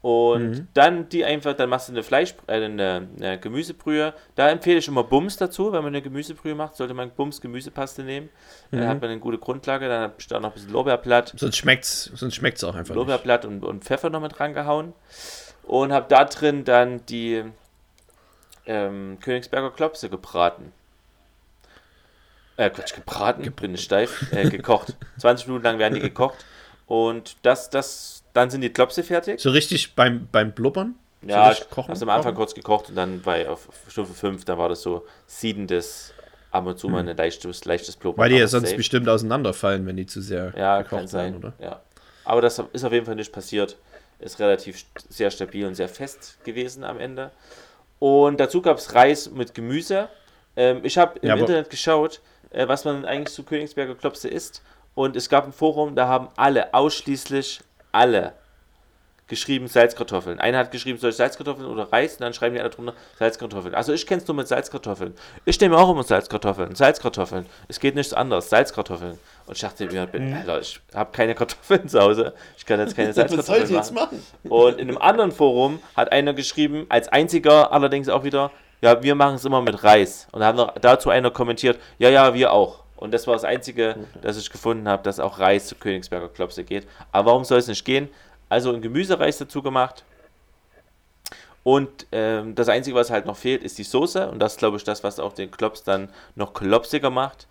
Und Mhm. dann die einfach, dann machst du eine Fleisch, äh, eine, eine Gemüsebrühe. Da empfehle ich immer Bums dazu, wenn man eine Gemüsebrühe macht, sollte man Bums Gemüsepaste nehmen. Dann Mhm. hat man eine gute Grundlage. Dann habe ich da noch ein bisschen Lorbeerblatt, Sonst schmeckt's, sonst schmeckt's auch einfach nicht. Lorbeerblatt und, und Pfeffer noch mit rangehauen. Und habe da drin dann die ähm, Königsberger Klopse gebraten. Äh, Quatsch, gebraten, bin ich steif, äh, gekocht. 20 Minuten lang werden die gekocht. Und das, das, dann sind die Klopse fertig. So richtig beim, beim Blubbern? So Ja, ich kochen, habe am Anfang kochen? kurz gekocht und dann bei auf Stufe 5, da war das so siedendes, ab und zu mal ein leichtes, leichtes Blubber. Hm. Weil die ja sonst safe. bestimmt auseinanderfallen, wenn die zu sehr Ja, gekocht sein. werden, oder? Ja. Aber das ist auf jeden Fall nicht passiert. Ist relativ sehr stabil und sehr fest gewesen am Ende. Und dazu gab es Reis mit Gemüse. Ähm, ich habe im Ja, Internet geschaut, äh, was man eigentlich zu Königsberger Klopse isst. Und es gab ein Forum, da haben alle, ausschließlich alle, geschrieben Salzkartoffeln. Einer hat geschrieben, soll ich Salzkartoffeln oder Reis? Und dann schreiben die alle drunter Salzkartoffeln. Also ich kenne es nur mit Salzkartoffeln. Ich nehme auch immer Salzkartoffeln. Salzkartoffeln. Es geht nichts anderes. Salzkartoffeln. Und ich dachte mir, bin, Alter, ich habe keine Kartoffeln zu Hause. Ich kann jetzt keine Salzkartoffeln machen. machen? Und in einem anderen Forum hat einer geschrieben, als einziger allerdings auch wieder, ja, wir machen es immer mit Reis. Und da haben noch dazu einer kommentiert, ja, ja, wir auch. Und das war das Einzige, das ich gefunden habe, dass auch Reis zu Königsberger Klopse geht. Aber warum soll es nicht gehen? Also ein Gemüsereis dazu gemacht. Und ähm, das Einzige, was halt noch fehlt, ist die Soße. Und das ist, glaube ich, das, was auch den Klops dann noch klopsiger macht.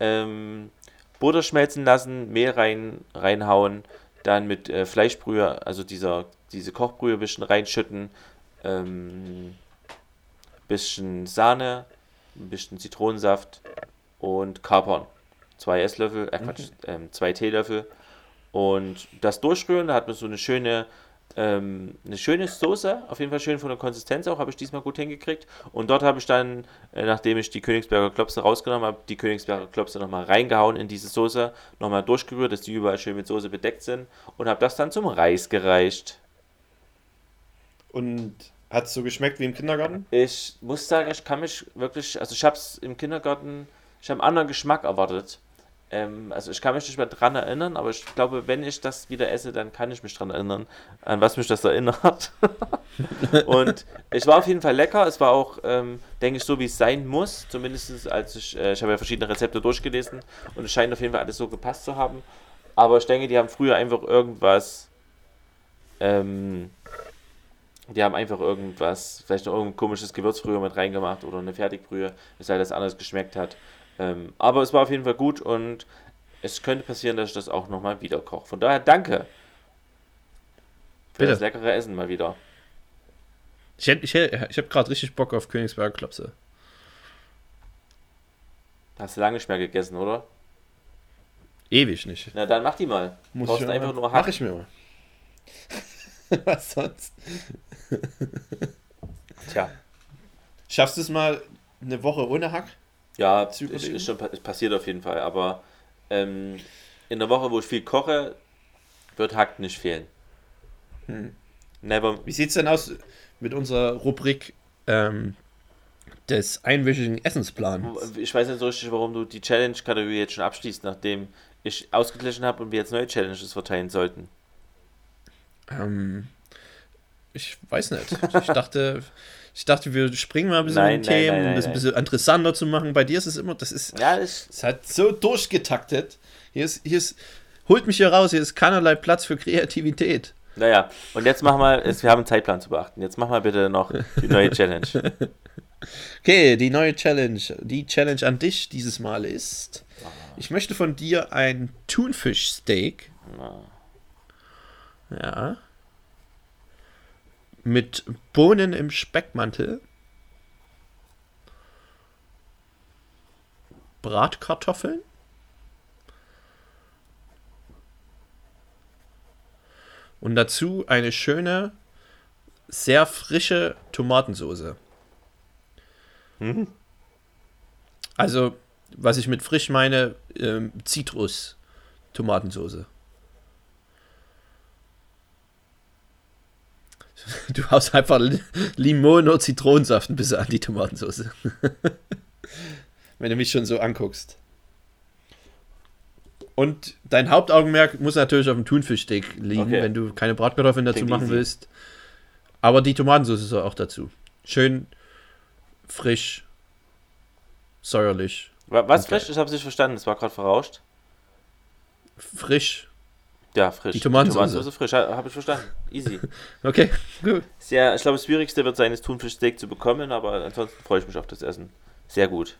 Ähm, Butter schmelzen lassen, Mehl rein, reinhauen, dann mit äh, Fleischbrühe, also dieser, diese Kochbrühe ein bisschen reinschütten, ähm, bisschen Sahne, ein bisschen Zitronensaft und Kapern. Zwei Esslöffel, äh Quatsch, ähm, zwei Teelöffel und das durchrühren, da hat man so eine schöne ähm, eine schöne Soße, auf jeden Fall schön von der Konsistenz auch, habe ich diesmal gut hingekriegt. Und dort habe ich dann, äh, nachdem ich die Königsberger Klopse rausgenommen habe, die Königsberger Klopse nochmal reingehauen in diese Soße, nochmal durchgerührt, dass die überall schön mit Soße bedeckt sind und habe das dann zum Reis gereicht. Und hat es so geschmeckt wie im Kindergarten? Ich muss sagen, ich kann mich wirklich, also ich habe es im Kindergarten, ich habe einen anderen Geschmack erwartet. Ähm, also ich kann mich nicht mehr dran erinnern, aber ich glaube, wenn ich das wieder esse, dann kann ich mich dran erinnern, an was mich das erinnert. und es war auf jeden Fall lecker. Es war auch, ähm, denke ich, so wie es sein muss. Zumindest als ich, äh, ich habe ja verschiedene Rezepte durchgelesen und es scheint auf jeden Fall alles so gepasst zu haben. Aber ich denke, die haben früher einfach irgendwas, ähm, die haben einfach irgendwas, vielleicht noch irgendein komisches Gewürz früher mit reingemacht oder eine Fertigbrühe, weshalb das anders geschmeckt hat. Ähm, aber es war auf jeden Fall gut und es könnte passieren, dass ich das auch nochmal wieder koche. Von daher danke für Bitte. das leckere Essen mal wieder. Ich, ich, ich habe gerade richtig Bock auf Königsberger Klopse. Hast du lange nicht mehr gegessen, oder? Ewig nicht. Na dann mach die mal. Brauchst ich einfach nur Mach Hack. ich mir mal. Was sonst? Tja. Schaffst du es mal eine Woche ohne Hack? Ja, ist, ist schon es passiert auf jeden Fall, aber ähm, in der Woche, wo ich viel koche, wird Hack nicht fehlen. Hm. Never. Wie sieht's denn aus mit unserer Rubrik ähm, des einwöchigen Essensplans? Ich weiß nicht so richtig, warum du die Challenge-Kategorie jetzt schon abschließt, nachdem ich ausgeglichen habe und wir jetzt neue Challenges verteilen sollten. Ähm, ich weiß nicht. Ich dachte, ich dachte, wir springen mal ein bisschen Nein, in Themen, nein, um nein, das ein bisschen interessanter zu machen. Bei dir ist es immer, das ist, Ja, das ist halt so durchgetaktet. Hier ist, hier ist, holt mich hier raus, hier ist keinerlei Platz für Kreativität. Naja, und jetzt mach mal, jetzt, wir haben einen Zeitplan zu beachten. Jetzt mach mal bitte noch die neue Challenge. Okay, die neue Challenge. Die Challenge an dich dieses Mal ist, ich möchte von dir ein Thunfischsteak. Ja mit Bohnen im Speckmantel, Bratkartoffeln, und dazu eine schöne, sehr frische Tomatensoße. Mhm. Also, was ich mit frisch meine, ähm, Zitrus-Tomatensoße. Du haust einfach Li- Limone oder Zitronensaft ein bisschen an die Tomatensauce. Wenn du mich schon so anguckst. Und dein Hauptaugenmerk muss natürlich auf dem Thunfischsteak liegen, Okay. wenn du keine Bratkartoffeln dazu Klingt machen easy. willst. Aber die Tomatensauce soll auch dazu. Schön frisch, säuerlich, Wa- Was frisch? Ich habe es nicht verstanden. Es war gerade verrauscht. frisch. Ja, frisch. Die Tomatensauce. Tomatensauce frisch. Ha- Habe ich verstanden. Easy. Okay, gut. Sehr, ich glaube, das Schwierigste wird sein, das Thunfischsteak zu bekommen, aber ansonsten freue ich mich auf das Essen. Sehr gut.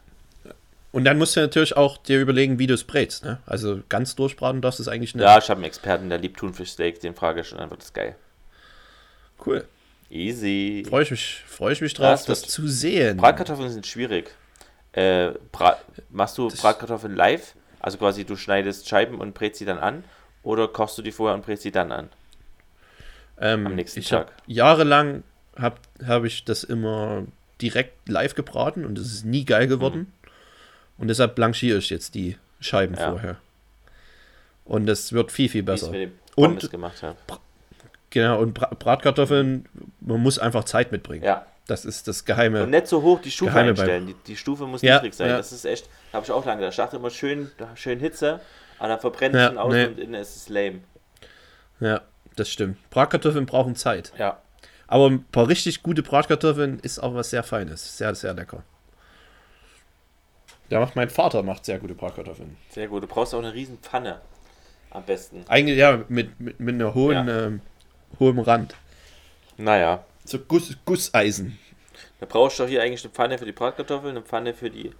Und dann musst du natürlich auch dir überlegen, wie du es brätst. Ne? Also ganz durchbraten darfst du es eigentlich nicht. Ja, ich habe einen Experten, der liebt Thunfischsteak. Den frage ich schon, dann wird das geil. Cool. Easy. Freue ich mich, freue ich mich drauf, es das wird- zu sehen. Bratkartoffeln sind schwierig. Äh, machst du Das- Bratkartoffeln live? Also quasi du schneidest Scheiben und brätst sie dann an? Oder kochst du die vorher und brätst sie dann an? ähm, am nächsten ich hab, Tag. Jahrelang habe hab ich das immer direkt live gebraten und es ist nie geil geworden. Und deshalb blanchiere ich jetzt die Scheiben Ja. vorher. Und das wird viel, viel Wie es besser. dem Und- gemacht habe. Genau, und Bra Bratkartoffeln, man muss einfach Zeit mitbringen. Ja. Das ist das Geheime. Und nicht so hoch die Stufe Geheime einstellen. Die, die Stufe muss Ja, niedrig sein. ja. Das ist echt, habe ich auch lange gedacht. Ich dachte immer schön, schön Hitze, aber dann verbrennt es Ja, von außen nee. und innen ist es lame. Ja, das stimmt. Bratkartoffeln brauchen Zeit. Ja. Aber ein paar richtig gute Bratkartoffeln ist auch was sehr Feines. Sehr, sehr lecker. Ja, macht mein Vater macht sehr gute Bratkartoffeln. Sehr gut. Du brauchst auch eine riesen Pfanne. Am besten. Eigentlich ja mit, mit, mit einer hohen, ähm, hohem Rand. Naja. So Guss, Gusseisen. Da brauchst du doch hier eigentlich eine Pfanne für die Bratkartoffeln, eine Pfanne für die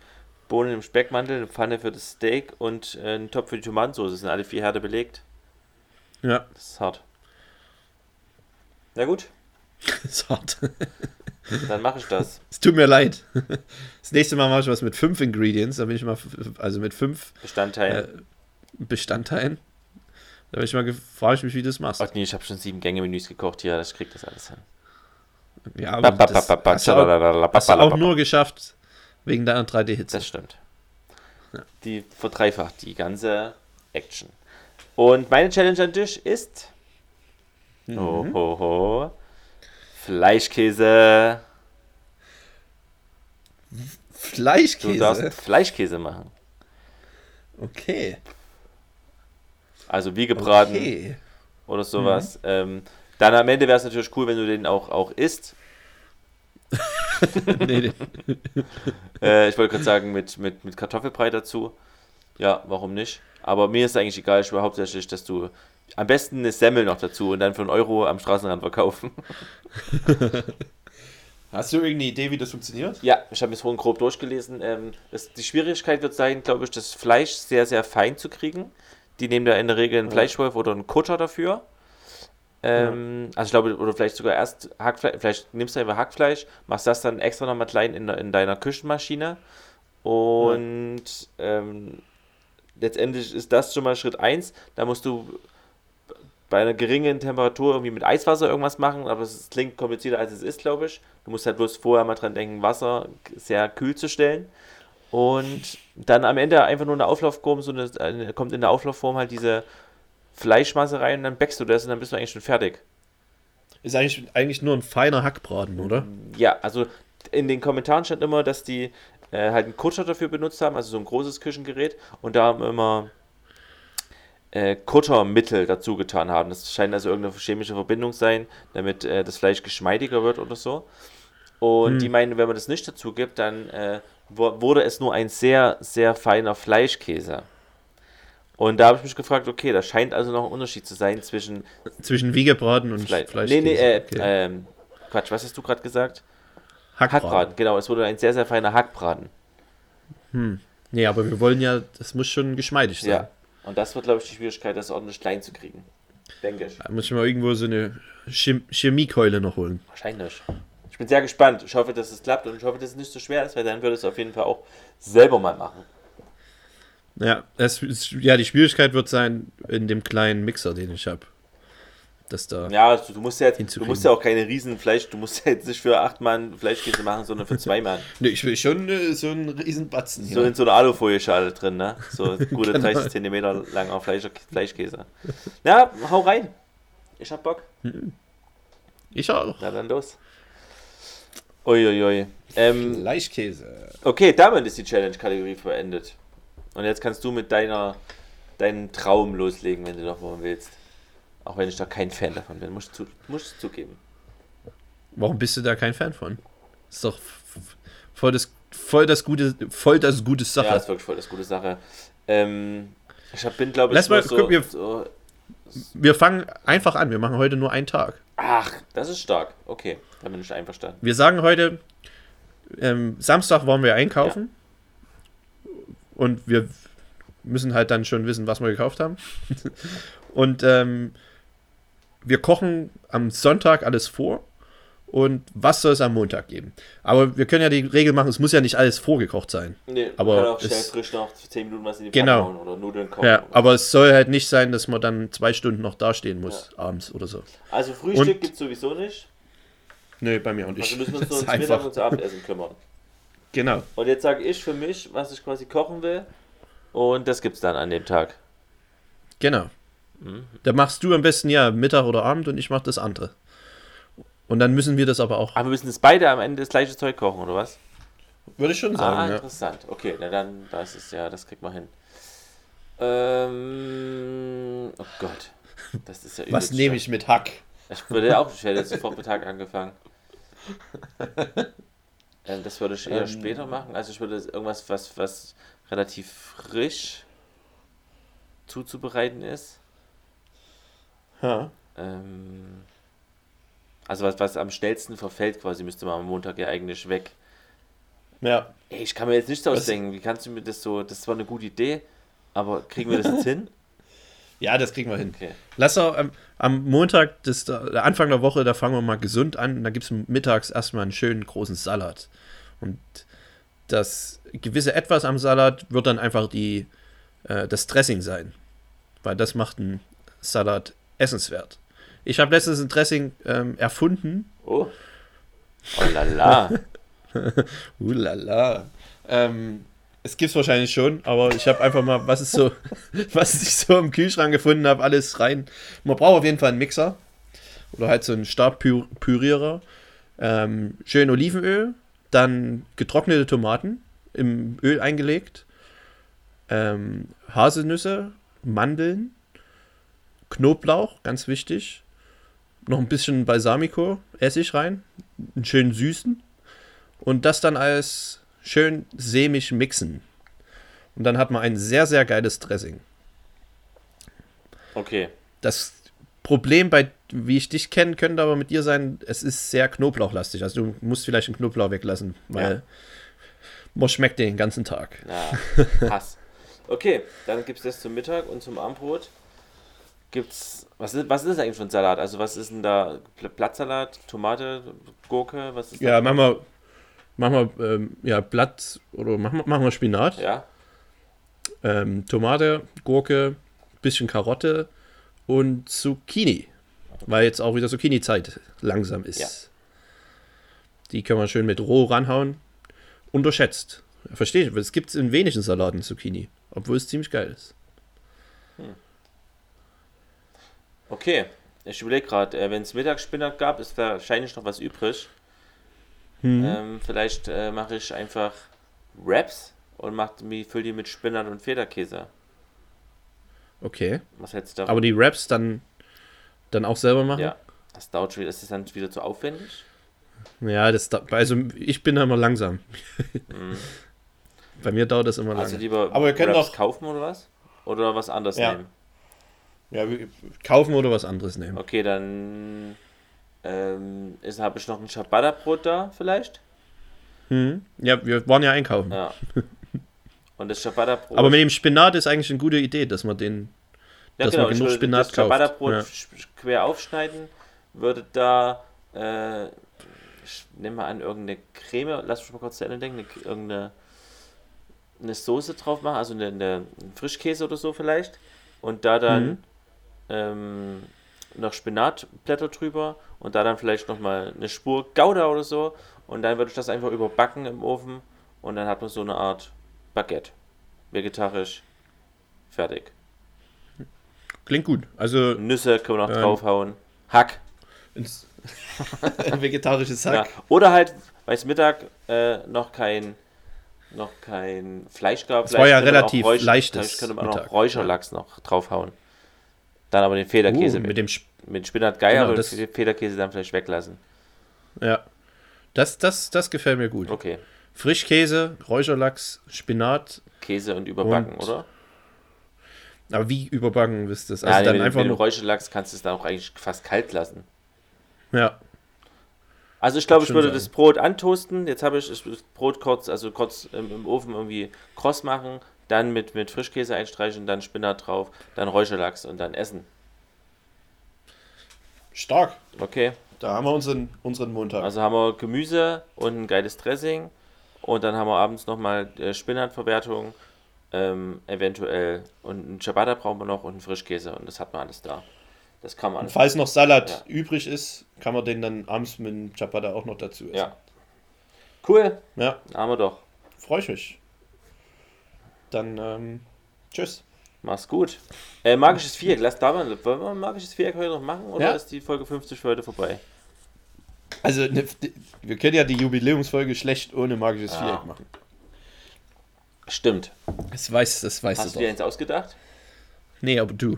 Bohnen im Speckmantel, eine Pfanne für das Steak und äh, einen Topf für die Tomatensauce. Das sind alle vier Herde belegt. Ja, Das ist hart. Na gut, ist hart. dann mache ich das. Es tut mir leid. Das nächste Mal mache ich was mit fünf Ingredients. Da bin ich mal, also mit fünf Bestandteil. äh, Bestandteilen. Da bin ich mal ge- frage ich mich, wie du das machst. Ach nee, ich habe schon sieben Gänge-Menüs gekocht hier, das kriegt das alles hin. Ja, aber das hast du auch nur geschafft wegen deiner 3D-Hitze. Das stimmt. Die verdreifacht die ganze Action. Und meine Challenge an dich ist. Ho, ho, ho. Fleischkäse. Du Fleischkäse. darfst Fleischkäse machen. Okay. Also wie gebraten Okay. oder sowas. Ähm, dann am Ende wäre es natürlich cool, wenn du den auch, auch isst. Nee, nee. Äh, ich wollte gerade sagen, mit, mit, mit Kartoffelbrei dazu. Ja, warum nicht? Aber mir ist eigentlich egal, ich will hauptsächlich, dass du am besten eine Semmel noch dazu und dann für einen Euro am Straßenrand verkaufen. Hast du irgendeine Idee, wie das funktioniert? Ja, ich habe mir vorhin grob durchgelesen. Ähm, das, die Schwierigkeit wird sein, glaube ich, das Fleisch sehr, sehr fein zu kriegen. Die nehmen da in der Regel einen Fleischwolf oder einen Kutter dafür. Ähm, Also ich glaube, oder vielleicht sogar erst Hackfleisch, vielleicht nimmst du einfach Hackfleisch, machst das dann extra nochmal klein in, in deiner Küchenmaschine und ähm, letztendlich ist das schon mal Schritt 1. Da musst du bei einer geringen Temperatur irgendwie mit Eiswasser irgendwas machen, aber es klingt komplizierter als es ist, glaube ich. Du musst halt bloß vorher mal dran denken, Wasser sehr kühl zu stellen. Und dann am Ende einfach nur eine Auflaufform, so eine, kommt in der Auflaufform halt diese Fleischmasse rein und dann backst du das und dann bist du eigentlich schon fertig. Ist eigentlich, eigentlich nur ein feiner Hackbraten, oder? Ja, also in den Kommentaren stand immer, dass die äh, halt einen Kutter dafür benutzt haben, also so ein großes Küchengerät und da haben immer äh, Kuttermittel dazu getan haben. Das scheint also irgendeine chemische Verbindung sein, damit äh, das Fleisch geschmeidiger wird oder so. Und Hm. die meinen, wenn man das nicht dazu gibt, dann äh, wurde es nur ein sehr, sehr feiner Fleischkäse. Und da habe ich mich gefragt, okay, da scheint also noch ein Unterschied zu sein zwischen Zwischen wie gebraten und Fleisch. Fleisch. Nee, nee, äh, okay. ähm, Quatsch, was hast du gerade gesagt? Hackbraten. Hackbraten, genau, es wurde ein sehr, sehr feiner Hackbraten. Nee, aber wir wollen ja, das muss schon geschmeidig sein. Ja. Und das wird, glaube ich, die Schwierigkeit, das ordentlich klein zu kriegen. Denke ich. Da muss ich mal irgendwo so eine Chem Chemiekeule noch holen. Wahrscheinlich. Ich bin sehr gespannt. Ich hoffe, dass es klappt und ich hoffe, dass es nicht so schwer ist, weil dann würde es auf jeden Fall auch selber mal machen. Ja, es, ja, die Schwierigkeit wird sein in dem kleinen Mixer, den ich habe. das da. Ja, du, du musst ja, du musst ja auch keine riesen Fleisch, du musst ja jetzt nicht für acht Mann Fleischkäse machen, sondern für zwei Mann. Nee, ich will schon äh, so einen riesen Batzen hier. So in so einer Alufolieschale drin, ne? So gute Genau. 30 Zentimeter langer Fleisch, Fleischkäse. Ja, hau rein. Ich hab Bock. ich auch. Na dann los. Uiuiui. Ähm, Fleischkäse. okay, damit ist die Challenge-Kategorie beendet. Und jetzt kannst du mit deiner deinen Traum loslegen, wenn du doch mal willst. Auch wenn ich da kein Fan davon bin, musst du musst du zugeben. Warum bist du da kein Fan von? Ist doch voll das, voll das gute, voll das gute Sache. Ja, ist wirklich voll das gute Sache. Ähm, ich hab, bin, glaube ich, Lass mal- nur guck, wir- so, Wir fangen einfach an. Wir machen heute nur einen Tag. Ach, das ist stark. Okay, da bin ich einverstanden. Wir sagen heute, ähm, Samstag wollen wir einkaufen. Und wir müssen halt dann schon wissen, was wir gekauft haben. und ähm, wir kochen am Sonntag alles vor. Und was soll es am Montag geben? Aber wir können ja die Regel machen, es muss ja nicht alles vorgekocht sein. Nee, Aber kann auch schnell es- frisch noch 10 Minuten was in die Genau. Pfanne oder Nudeln kochen. Ja, aber es soll halt nicht sein, dass man dann zwei Stunden noch dastehen muss, abends oder so. Also Frühstück gibt es sowieso nicht. Nee, bei mir auch nicht. Also müssen wir uns nur ums Mittag und Abendessen kümmern. Genau. Und jetzt sage ich für mich, was ich quasi kochen will. Und das gibt's dann an dem Tag. Genau. Mhm. Da machst du am besten ja Mittag oder Abend und ich mach das andere. Und dann müssen wir das aber auch. Aber wir müssen jetzt beide am Ende das gleiche Zeug kochen, oder was? Würde ich schon ah, sagen, ja. interessant. Okay, na dann, das ist ja, das kriegt man hin. Ähm, oh Gott. Das ist ja Was nehme ich mit Hack? Ich würde auch, ich hätte jetzt sofort mit Tag angefangen. ähm, das würde ich eher Ähm. später machen. Also ich würde irgendwas, was, was relativ frisch zuzubereiten ist. Ja. Ähm, also was, was am schnellsten verfällt quasi, müsste man am Montag ja eigentlich weg. ja. Ey, ich kann mir jetzt nichts ausdenken. Wie kannst du mir das so, das war eine gute Idee, aber kriegen wir das jetzt hin? Ja, das kriegen wir hin. Okay. Lass doch am, am Montag, das, der Anfang der Woche, da fangen wir mal gesund an. Und da gibt es mittags erstmal einen schönen großen Salat. Und das gewisse Etwas am Salat wird dann einfach die, äh, das Dressing sein. Weil das macht einen Salat essenswert. Ich habe letztens ein Dressing ähm, erfunden. Oh. Oh la la. Ulala. Ähm, es gibt's wahrscheinlich schon, aber ich habe einfach mal, was ist so, was ich so im Kühlschrank gefunden habe, alles rein. Man braucht auf jeden Fall einen Mixer oder halt so einen Stabpürierer. Ähm, schön Olivenöl, dann getrocknete Tomaten im Öl eingelegt, ähm, Haselnüsse, Mandeln, Knoblauch, ganz wichtig, noch ein bisschen Balsamico, Essig rein, einen schönen süßen und das dann als schön sämig mixen. Und dann hat man ein sehr, sehr geiles Dressing. Okay. Das Problem bei, wie ich dich kenne, könnte aber mit dir sein, es ist sehr knoblauchlastig. Also du musst vielleicht den Knoblauch weglassen, weil Ja. man schmeckt den ganzen Tag. Na, Hass. Okay, dann gibt es das zum Mittag und zum Abendbrot. Gibt's. Was ist, was ist das eigentlich für ein Salat? Also was ist denn da? Blattsalat, Tomate, Gurke, was ist Ja, da? machen wir, machen wir ähm, ja, Blatt oder machen wir, machen wir Spinat, Ja, ähm, Tomate, Gurke, bisschen Karotte und Zucchini. Weil jetzt auch wieder Zucchini-Zeit langsam ist. Ja. Die können wir schön mit roh ranhauen. Unterschätzt. Verstehe ich, es gibt in wenigen Salaten Zucchini. Obwohl es ziemlich geil ist. okay. Ich überlege gerade, äh, wenn es Mittagsspinat gab, ist da wahrscheinlich noch was übrig. Mhm. Ähm, vielleicht äh, mache ich einfach Wraps und mach, die- mit Spinat und Federkäse. Okay. Was hältst du da? Aber die Wraps dann, dann auch selber machen? ja, das dauert schon wieder. Ist das dann wieder zu aufwendig? Ja, das, da- also ich bin da immer langsam. Bei mir dauert das immer lange. Also lieber Aber wir können Wraps doch- kaufen oder was? Oder was anderes Ja. nehmen? ja, kaufen oder was anderes nehmen. Okay, dann ähm, habe ich noch ein Ciabatta-Brot da vielleicht. Mhm. Ja, wir waren ja einkaufen. Ja. Und das Ciabatta-Brot. Aber mit dem Spinat ist eigentlich eine gute Idee, dass man den. ja, dass genau, man ich genug würde Spinat das kauft. Ciabatta-Brot Ja. quer aufschneiden, würde da, äh, ich nehme mal an, irgendeine Creme, lass mich mal kurz zu Ende denken, eine, irgendeine eine Soße drauf machen, also eine, eine einen Frischkäse oder so vielleicht. Und da dann Mhm. ähm, noch Spinatblätter drüber und da dann vielleicht nochmal eine Spur Gouda oder so. Und dann würde ich das einfach überbacken im Ofen und dann hat man so eine Art Baguette. Vegetarisch. Fertig. Klingt gut. Also Nüsse können wir noch Ähm. draufhauen. Hack. ins- vegetarisches Hack. Ja. Oder halt, weil es Mittag äh, noch kein noch kein Fleisch gab. Es war ja relativ leichtes Vielleicht könnte man noch Mittag. Räucherlachs noch draufhauen. Dann aber den Federkäse Uh, mit, mit dem Sp mit Spinat geil, Genau, aber das- den Federkäse dann vielleicht weglassen. ja. Das, das, das gefällt mir gut. Okay. Frischkäse, Räucherlachs, Spinat. Käse und überbacken, Und- oder? Aber wie überbacken wisst ihr das? Ja, Also nee, dann mit, einfach mit dem. Räucherlachs kannst du es dann auch eigentlich fast kalt lassen. Ja. Also ich glaube, ich würde sein. das Brot antoasten. Jetzt habe ich das Brot kurz, also kurz im, im Ofen irgendwie kross machen, dann mit, mit Frischkäse einstreichen, dann Spinat drauf, dann Räucherlachs und dann essen. Stark. Okay, Da haben wir unseren, unseren Montag. also haben wir Gemüse und ein geiles Dressing und dann haben wir abends nochmal äh, Spinatverwertung, ähm, eventuell und einen Ciabatta brauchen wir noch und einen Frischkäse und das hat man alles da. Das kann man Und falls noch Salat Ja. übrig ist, kann man den dann abends mit dem Ciabatta auch noch dazu essen. Ja. Cool, Ja, haben wir doch. freue ich mich. Dann, ähm, tschüss. Mach's gut. Äh, magisches Viereck, lass da mal. Wollen wir ein magisches Viereck heute noch machen oder Ja. ist die Folge 50 für heute vorbei? Also, ne, wir können ja die Jubiläumsfolge schlecht ohne magisches Ah. Viereck machen. Stimmt. Das weiß, das weißt Hast du dir eins ausgedacht? Nee, aber du.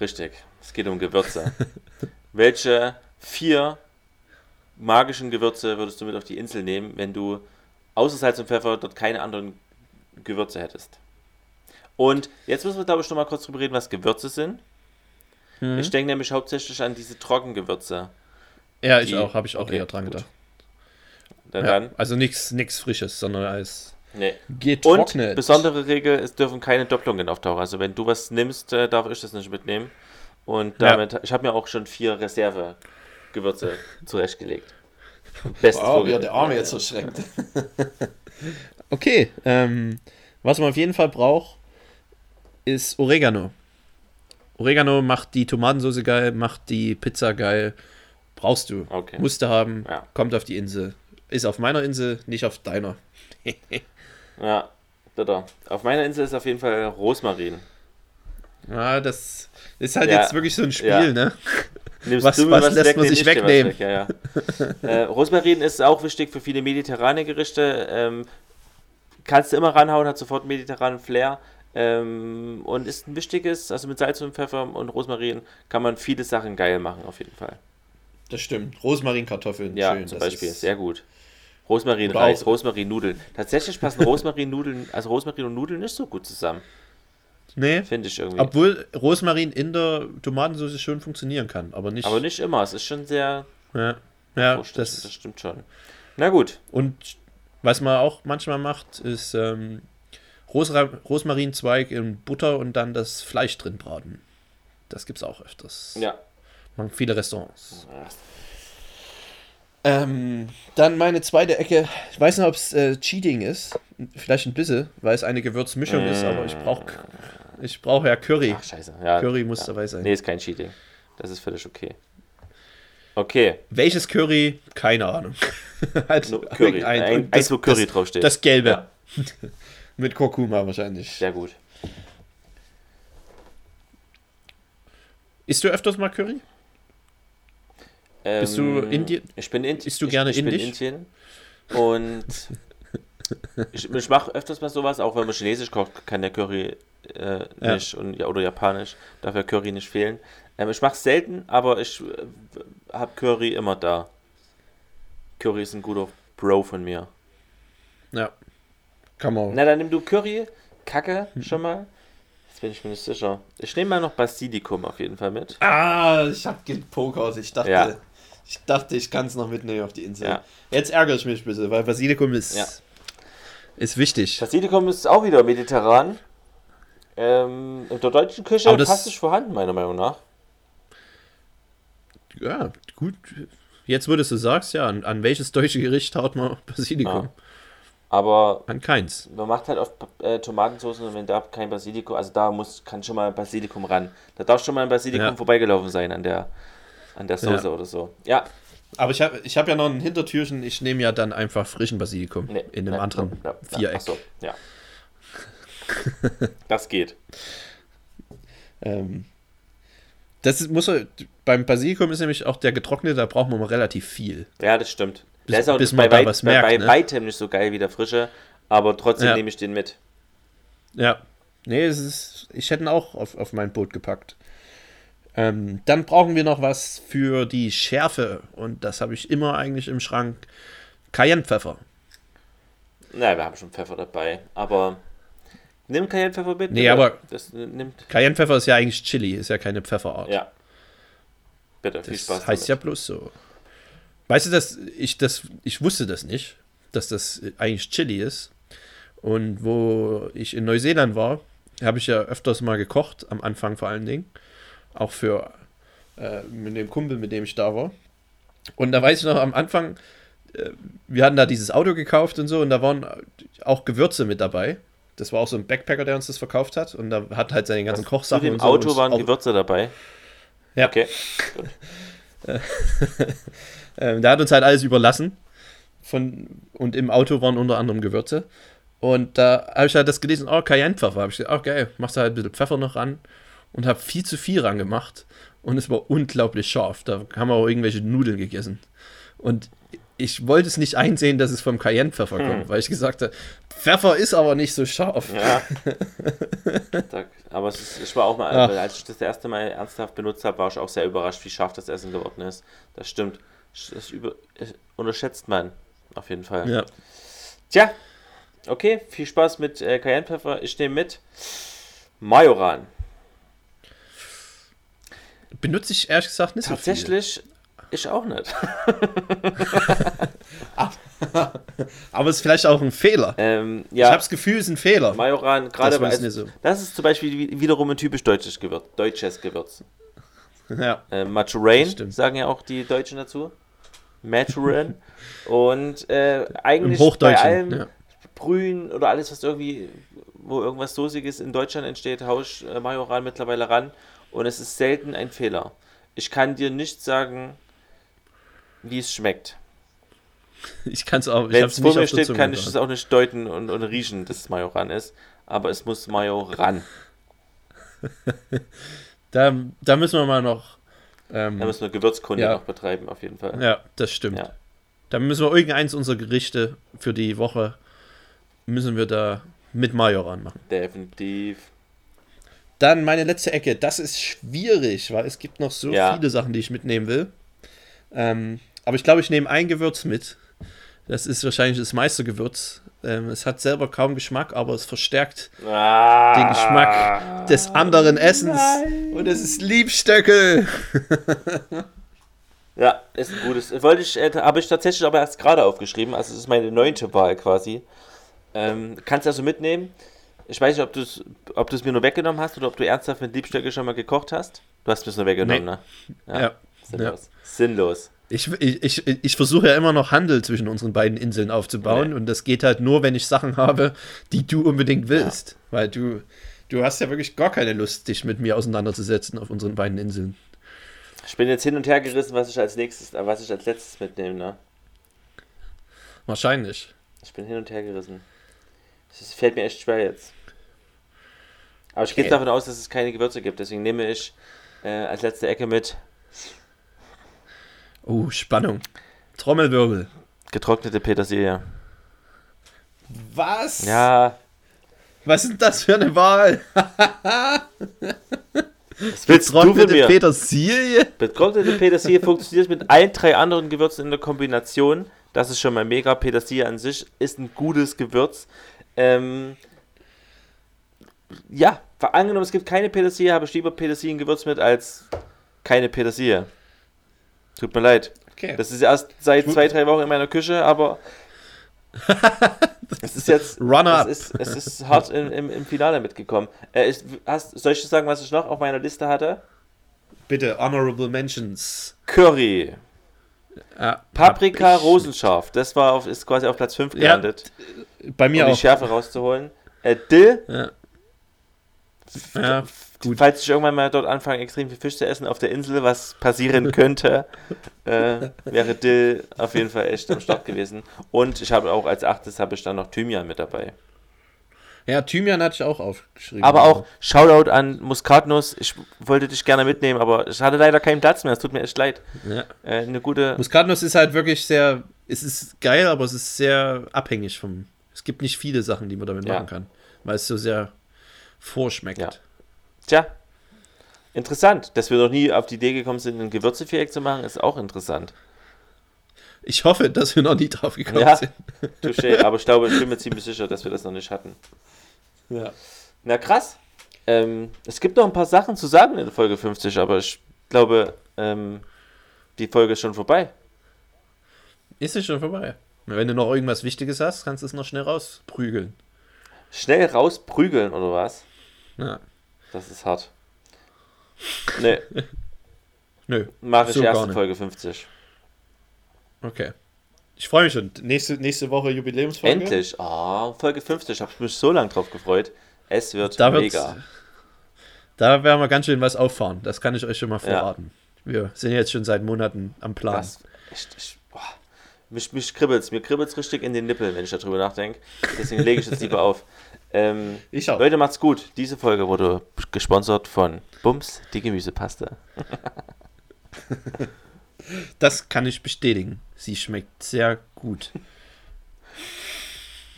Richtig. Es geht um Gewürze. Welche vier magischen Gewürze würdest du mit auf die Insel nehmen, wenn du außer Salz und Pfeffer dort keine anderen Gewürze hättest? Und jetzt müssen wir, glaube ich, noch mal kurz drüber reden, was Gewürze sind. Mhm. Ich denke nämlich hauptsächlich an diese Trockengewürze. Ja, ich auch, habe ich auch okay, eher dran gut. gedacht. Dann, Ja, dann also nichts Frisches, sondern als nee. getrocknet. Und besondere Regel, es dürfen keine Doppelungen auftauchen. Also wenn du was nimmst, äh, darf ich das nicht mitnehmen. Und Ja. damit, ich habe mir auch schon vier Reserve-Gewürze zurechtgelegt. Bestes Wow, wie er der Arme jetzt verschreckt. Okay, ähm, was man auf jeden Fall braucht, ist Oregano. Oregano macht die Tomatensauce geil, macht die Pizza geil. Brauchst du. Okay. Musst du haben. Ja. Kommt auf die Insel. Ist auf meiner Insel, nicht auf deiner. Ja, bitte. Auf meiner Insel ist auf jeden Fall Rosmarin. Ja, das ist halt Ja. jetzt wirklich so ein Spiel, Ja. ne? Nimmst Was- du mir was lässt man nehm sich was wegnehmen? Weg. Ja, ja. äh, Rosmarin ist auch wichtig für viele mediterrane Gerichte. Ähm, kannst du immer ranhauen, hat sofort mediterranen Flair. Ähm, und ist ein wichtiges, also mit Salz und Pfeffer und Rosmarin kann man viele Sachen geil machen, auf jeden Fall. Das stimmt. Rosmarinkartoffeln, Ja, schön. zum das Beispiel, ist- sehr gut. Rosmarin Oder Reis, auch- Rosmarin Nudeln. Tatsächlich passen Rosmarin Nudeln, also Rosmarin und Nudeln nicht so gut zusammen, Nee, finde ich irgendwie. obwohl Rosmarin in der Tomatensauce schon funktionieren kann, aber nicht. Aber nicht immer, es ist schon sehr Ja, ja das, das, stimmt schon. Na gut, und was man auch manchmal macht, ist ähm, Rosmarinzweig in Butter und dann das Fleisch drin braten. Das gibt's auch öfters. ja. Machen viele Restaurants. Ähm, dann meine zweite Ecke. Ich weiß nicht, ob es äh, Cheating ist. Vielleicht ein bisschen, weil es eine Gewürzmischung ist, aber ich brauche ich brauch ja Curry. Ach, scheiße. Ja, Curry muss ja. dabei sein. Nee, ist kein Cheating. Das ist völlig okay. Okay, Welches Curry? Keine Ahnung. halt Curry. irgendein- Ein, und eins, wo Curry das, draufsteht. Das Gelbe. Ja. Mit Kurkuma wahrscheinlich. Sehr gut. Isst du öfters mal Curry? Bist du Ähm, Indi- Ich bin Indi Isst du ich- gerne ich, indisch? Ich bin Indien. Und ich, ich mache öfters mal sowas, auch wenn man Chinesisch kocht, kann der Curry äh, Ja. nicht und, ja, oder Japanisch, darf der Curry nicht fehlen. Ähm, ich mache es selten, aber ich äh, habe Curry immer da. Curry ist ein guter Bro von mir. Ja. Kann man. Na, dann nimm du Curry, Kacke schon mal. Jetzt bin ich mir nicht sicher. Ich nehme mal noch Basilikum auf jeden Fall mit. Ah, ich hab gepokert. Ich dachte, Ja. ich dachte, ich kann es noch mitnehmen auf die Insel. Ja. Jetzt ärgere ich mich ein bisschen, weil Basilikum ist, Ja. ist wichtig. Basilikum ist auch wieder mediterran. Ähm, in der deutschen Küche fantastisch vorhanden, meiner Meinung nach. Ja, gut. Jetzt, wo du sagst, ja, an, an welches deutsche Gericht haut man Basilikum? Aber An keins. man macht halt oft äh, Tomatensauce und wenn da kein Basilikum, also da muss, kann schon mal Basilikum ran. Da darf schon mal ein Basilikum Ja. vorbeigelaufen sein an der, an der Soße Ja. oder so. Ja, Aber ich habe ich hab ja noch ein Hintertürchen. Ich nehme ja dann einfach frischen Basilikum nee, in einem nee, anderen nee, Viereck. So, ja. das geht. Ähm, das ist, muss beim Basilikum ist nämlich auch der getrocknete, da braucht man mal relativ viel. Ja, das stimmt. Bis- der ist auch bis bei, weit, was bei, merkt, bei ne? weitem nicht so geil wie der frische, aber trotzdem Ja. nehme ich den mit. Ja. Nee, es ist, ich hätte ihn auch auf, auf mein Boot gepackt. Ähm, dann brauchen wir noch was für die Schärfe. Und das habe ich immer eigentlich im Schrank. Cayennepfeffer. Na, wir haben schon Pfeffer dabei, aber nimm Cayennepfeffer mit. Nee, bitte. aber- Das nimmt. Cayennepfeffer ist ja eigentlich Chili, ist ja keine Pfefferart. Ja. Bitte, viel Das Spaß. heißt ja bloß so. Weißt du, dass ich das, ich wusste das nicht, dass das eigentlich Chili ist. Und wo ich in Neuseeland war, habe ich ja öfters mal gekocht, am Anfang vor allen Dingen. Auch für äh, mit dem Kumpel, mit dem ich da war. Und da weiß ich noch, am Anfang, äh, wir hatten da dieses Auto gekauft und so, und da waren auch Gewürze mit dabei. Das war auch so ein Backpacker, der uns das verkauft hat. Und da hat halt seine ganzen Zu Kochsachen und so. Auto waren Gewürze dabei. Ja. Okay. Ähm, der hat uns halt alles überlassen. Von, und im Auto waren unter anderem Gewürze. Und da habe ich halt das gelesen, oh, Cayennepfeffer. Habe ich gesagt, oh geil, machst du halt ein bisschen Pfeffer noch ran. Und habe viel zu viel ran gemacht. Und es war unglaublich scharf. Da haben wir auch irgendwelche Nudeln gegessen. Und ich wollte es nicht einsehen, dass es vom Cayennepfeffer kommt, weil ich gesagt habe, Pfeffer ist aber nicht so scharf. Ja. aber es ist, ich war auch mal, weil als ich das erste Mal ernsthaft benutzt habe, war ich auch sehr überrascht, wie scharf das Essen geworden ist. Das stimmt. Das über, unterschätzt man auf jeden Fall. Ja. Tja, okay, viel Spaß mit äh, Cayennepfeffer. Ich nehme mit Majoran. Benutze ich ehrlich gesagt nicht so viel. Tatsächlich, ich auch nicht. Aber es ist vielleicht auch ein Fehler. Ähm, Ich ja, habe das Gefühl, es ist ein Fehler. Majoran, gerade Das also, so. das ist zum Beispiel wie- wiederum ein typisch deutsches Gewürz. Deutsches Gewürz. Ja. Äh, stimmt. sagen ja auch die Deutschen dazu. Majoran. Und äh, eigentlich bei allem Ja. Brühen oder alles, was irgendwie, wo irgendwas Soßiges in Deutschland entsteht, hausch äh, Majoran mittlerweile ran. Und es ist selten ein Fehler. Ich kann dir nicht sagen, wie es schmeckt. Ich kann es auch. Wenn es nicht vor mir steht, kann ich es auch nicht deuten und, und riechen, dass es Majoran ist. Aber es muss Majoran. Da, da müssen wir mal noch. Ähm, Da müssen wir Gewürzkunde Ja. noch betreiben, auf jeden Fall. ja, das stimmt. Ja. Da müssen wir irgendeins unserer Gerichte für die Woche müssen wir da mit Majoran machen. Definitiv. Dann meine letzte Ecke. Das ist schwierig, weil es gibt noch so Ja. viele Sachen, die ich mitnehmen will. Ähm, aber ich glaube, ich nehme ein Gewürz mit. Das ist wahrscheinlich das Meistergewürz. Ähm, es hat selber kaum Geschmack, aber es verstärkt Ah, den Geschmack des anderen Essens. Und es ist Liebstöckel. Ja, ist ein gutes. Wollte ich, äh, habe ich tatsächlich aber erst gerade aufgeschrieben. Also, es ist meine neunte Wahl quasi. Ähm, kannst also mitnehmen. Ich weiß nicht, ob du es ob du's mir nur weggenommen hast oder ob du ernsthaft mit Liebstöcke schon mal gekocht hast. Du hast mir es nur weggenommen, Nee. ne? Ja. Sinnlos. Sinnlos. Ich, ich, ich, ich versuche ja immer noch Handel zwischen unseren beiden Inseln aufzubauen Nee. und das geht halt nur, wenn ich Sachen habe, die du unbedingt willst. Weil du, du hast ja wirklich gar keine Lust, dich mit mir auseinanderzusetzen auf unseren beiden Inseln. Ich bin jetzt hin und her gerissen, was ich als nächstes, äh, was ich als letztes mitnehme, ne? Wahrscheinlich. Ich bin hin und her gerissen. Es fällt mir echt schwer jetzt. Aber ich gehe Okay. davon aus, dass es keine Gewürze gibt, deswegen nehme ich äh, als letzte Ecke mit Oh, Spannung. Trommelwirbel. getrocknete Petersilie. Was? Ja, Was ist das für eine Wahl? was willst du von Getrocknete mir? Petersilie? Getrocknete Petersilie funktioniert mit allen drei anderen Gewürzen in der Kombination. Das ist schon mal mega. Petersilie an sich ist ein gutes Gewürz. Ähm, ja, angenommen, es gibt keine Petersilie, habe ich lieber Petersiliengewürz mit als keine Petersilie. Tut mir leid. Okay. Das ist erst seit zwei, drei Wochen in meiner Küche, aber es ist jetzt Runner-up. es ist, es ist hart im, im, im Finale mitgekommen. Äh, ich, hast, soll ich dir sagen, was ich noch auf meiner Liste hatte? Bitte, Honorable Mentions. Curry. Ja, Paprika hab ich- rosenscharf. Das war auf, ist quasi auf Platz 5 Ja. gelandet. Bei mir um die auch. Schärfe rauszuholen. Äh, Dill, Ja. Ja, gut. falls ich irgendwann mal dort anfange, extrem viel Fisch zu essen auf der Insel, was passieren könnte, äh, wäre Dill auf jeden Fall echt am Start gewesen. Und ich habe auch als achtes habe ich dann noch Thymian mit dabei. Ja, Thymian hatte ich auch aufgeschrieben. Aber auch Shoutout an Muskatnuss. Ich wollte dich gerne mitnehmen, aber ich hatte leider keinen Platz mehr. Es tut mir echt leid. Ja. Äh, eine gute. Muskatnuss ist halt wirklich sehr. Es ist geil, aber es ist sehr abhängig vom. Es gibt nicht viele Sachen, die man damit Ja. machen kann, weil es so sehr vorschmeckt. Ja. Tja. Interessant, dass wir noch nie auf die Idee gekommen sind, ein Gewürzeviereck zu machen, ist auch interessant. Ich hoffe, dass wir noch nie drauf gekommen Ja. sind. Touché, aber ich glaube, ich bin mir ziemlich sicher, dass wir das noch nicht hatten. Ja. Na krass. Ähm, es gibt noch ein paar Sachen zu sagen in Folge 50, aber ich glaube, ähm, die Folge ist schon vorbei. Ist es schon vorbei. Wenn du noch irgendwas Wichtiges hast, kannst du es noch schnell rausprügeln. Schnell rausprügeln oder was? Ja. Das ist hart. Nee, Nö. mache ich So erst gar in nicht. Folge 50. Okay. Ich freue mich schon. Nächste, nächste Woche Jubiläumsfolge. Endlich. Ah, Folge 50. Habe ich mich so lange drauf gefreut. Es wird Da mega. Da werden wir ganz schön was auffahren. Das kann ich euch schon mal verraten. Wir sind jetzt schon seit Monaten am Plan. Was? Ich, ich, boah. Mich, mich kribbelt's. Mir kribbelt's richtig in den Nippeln, wenn ich darüber nachdenke. Deswegen lege ich jetzt lieber auf. Ähm, Ich auch. Leute, macht's gut. Diese Folge wurde gesponsert von Bums, die Gemüsepaste. Das kann ich bestätigen. Sie schmeckt sehr gut.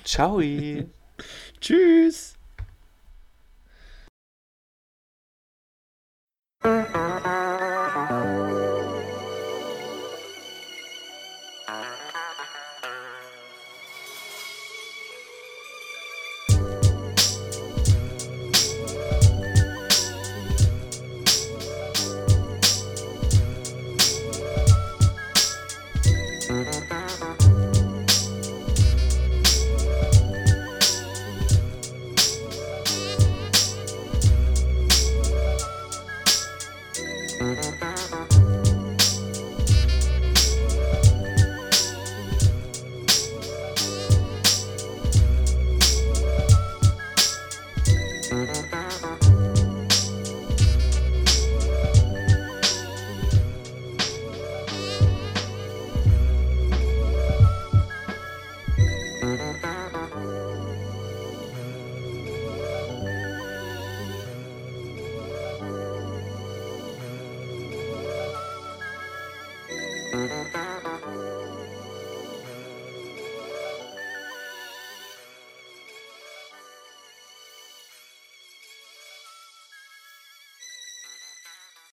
Ciao. Tschüss.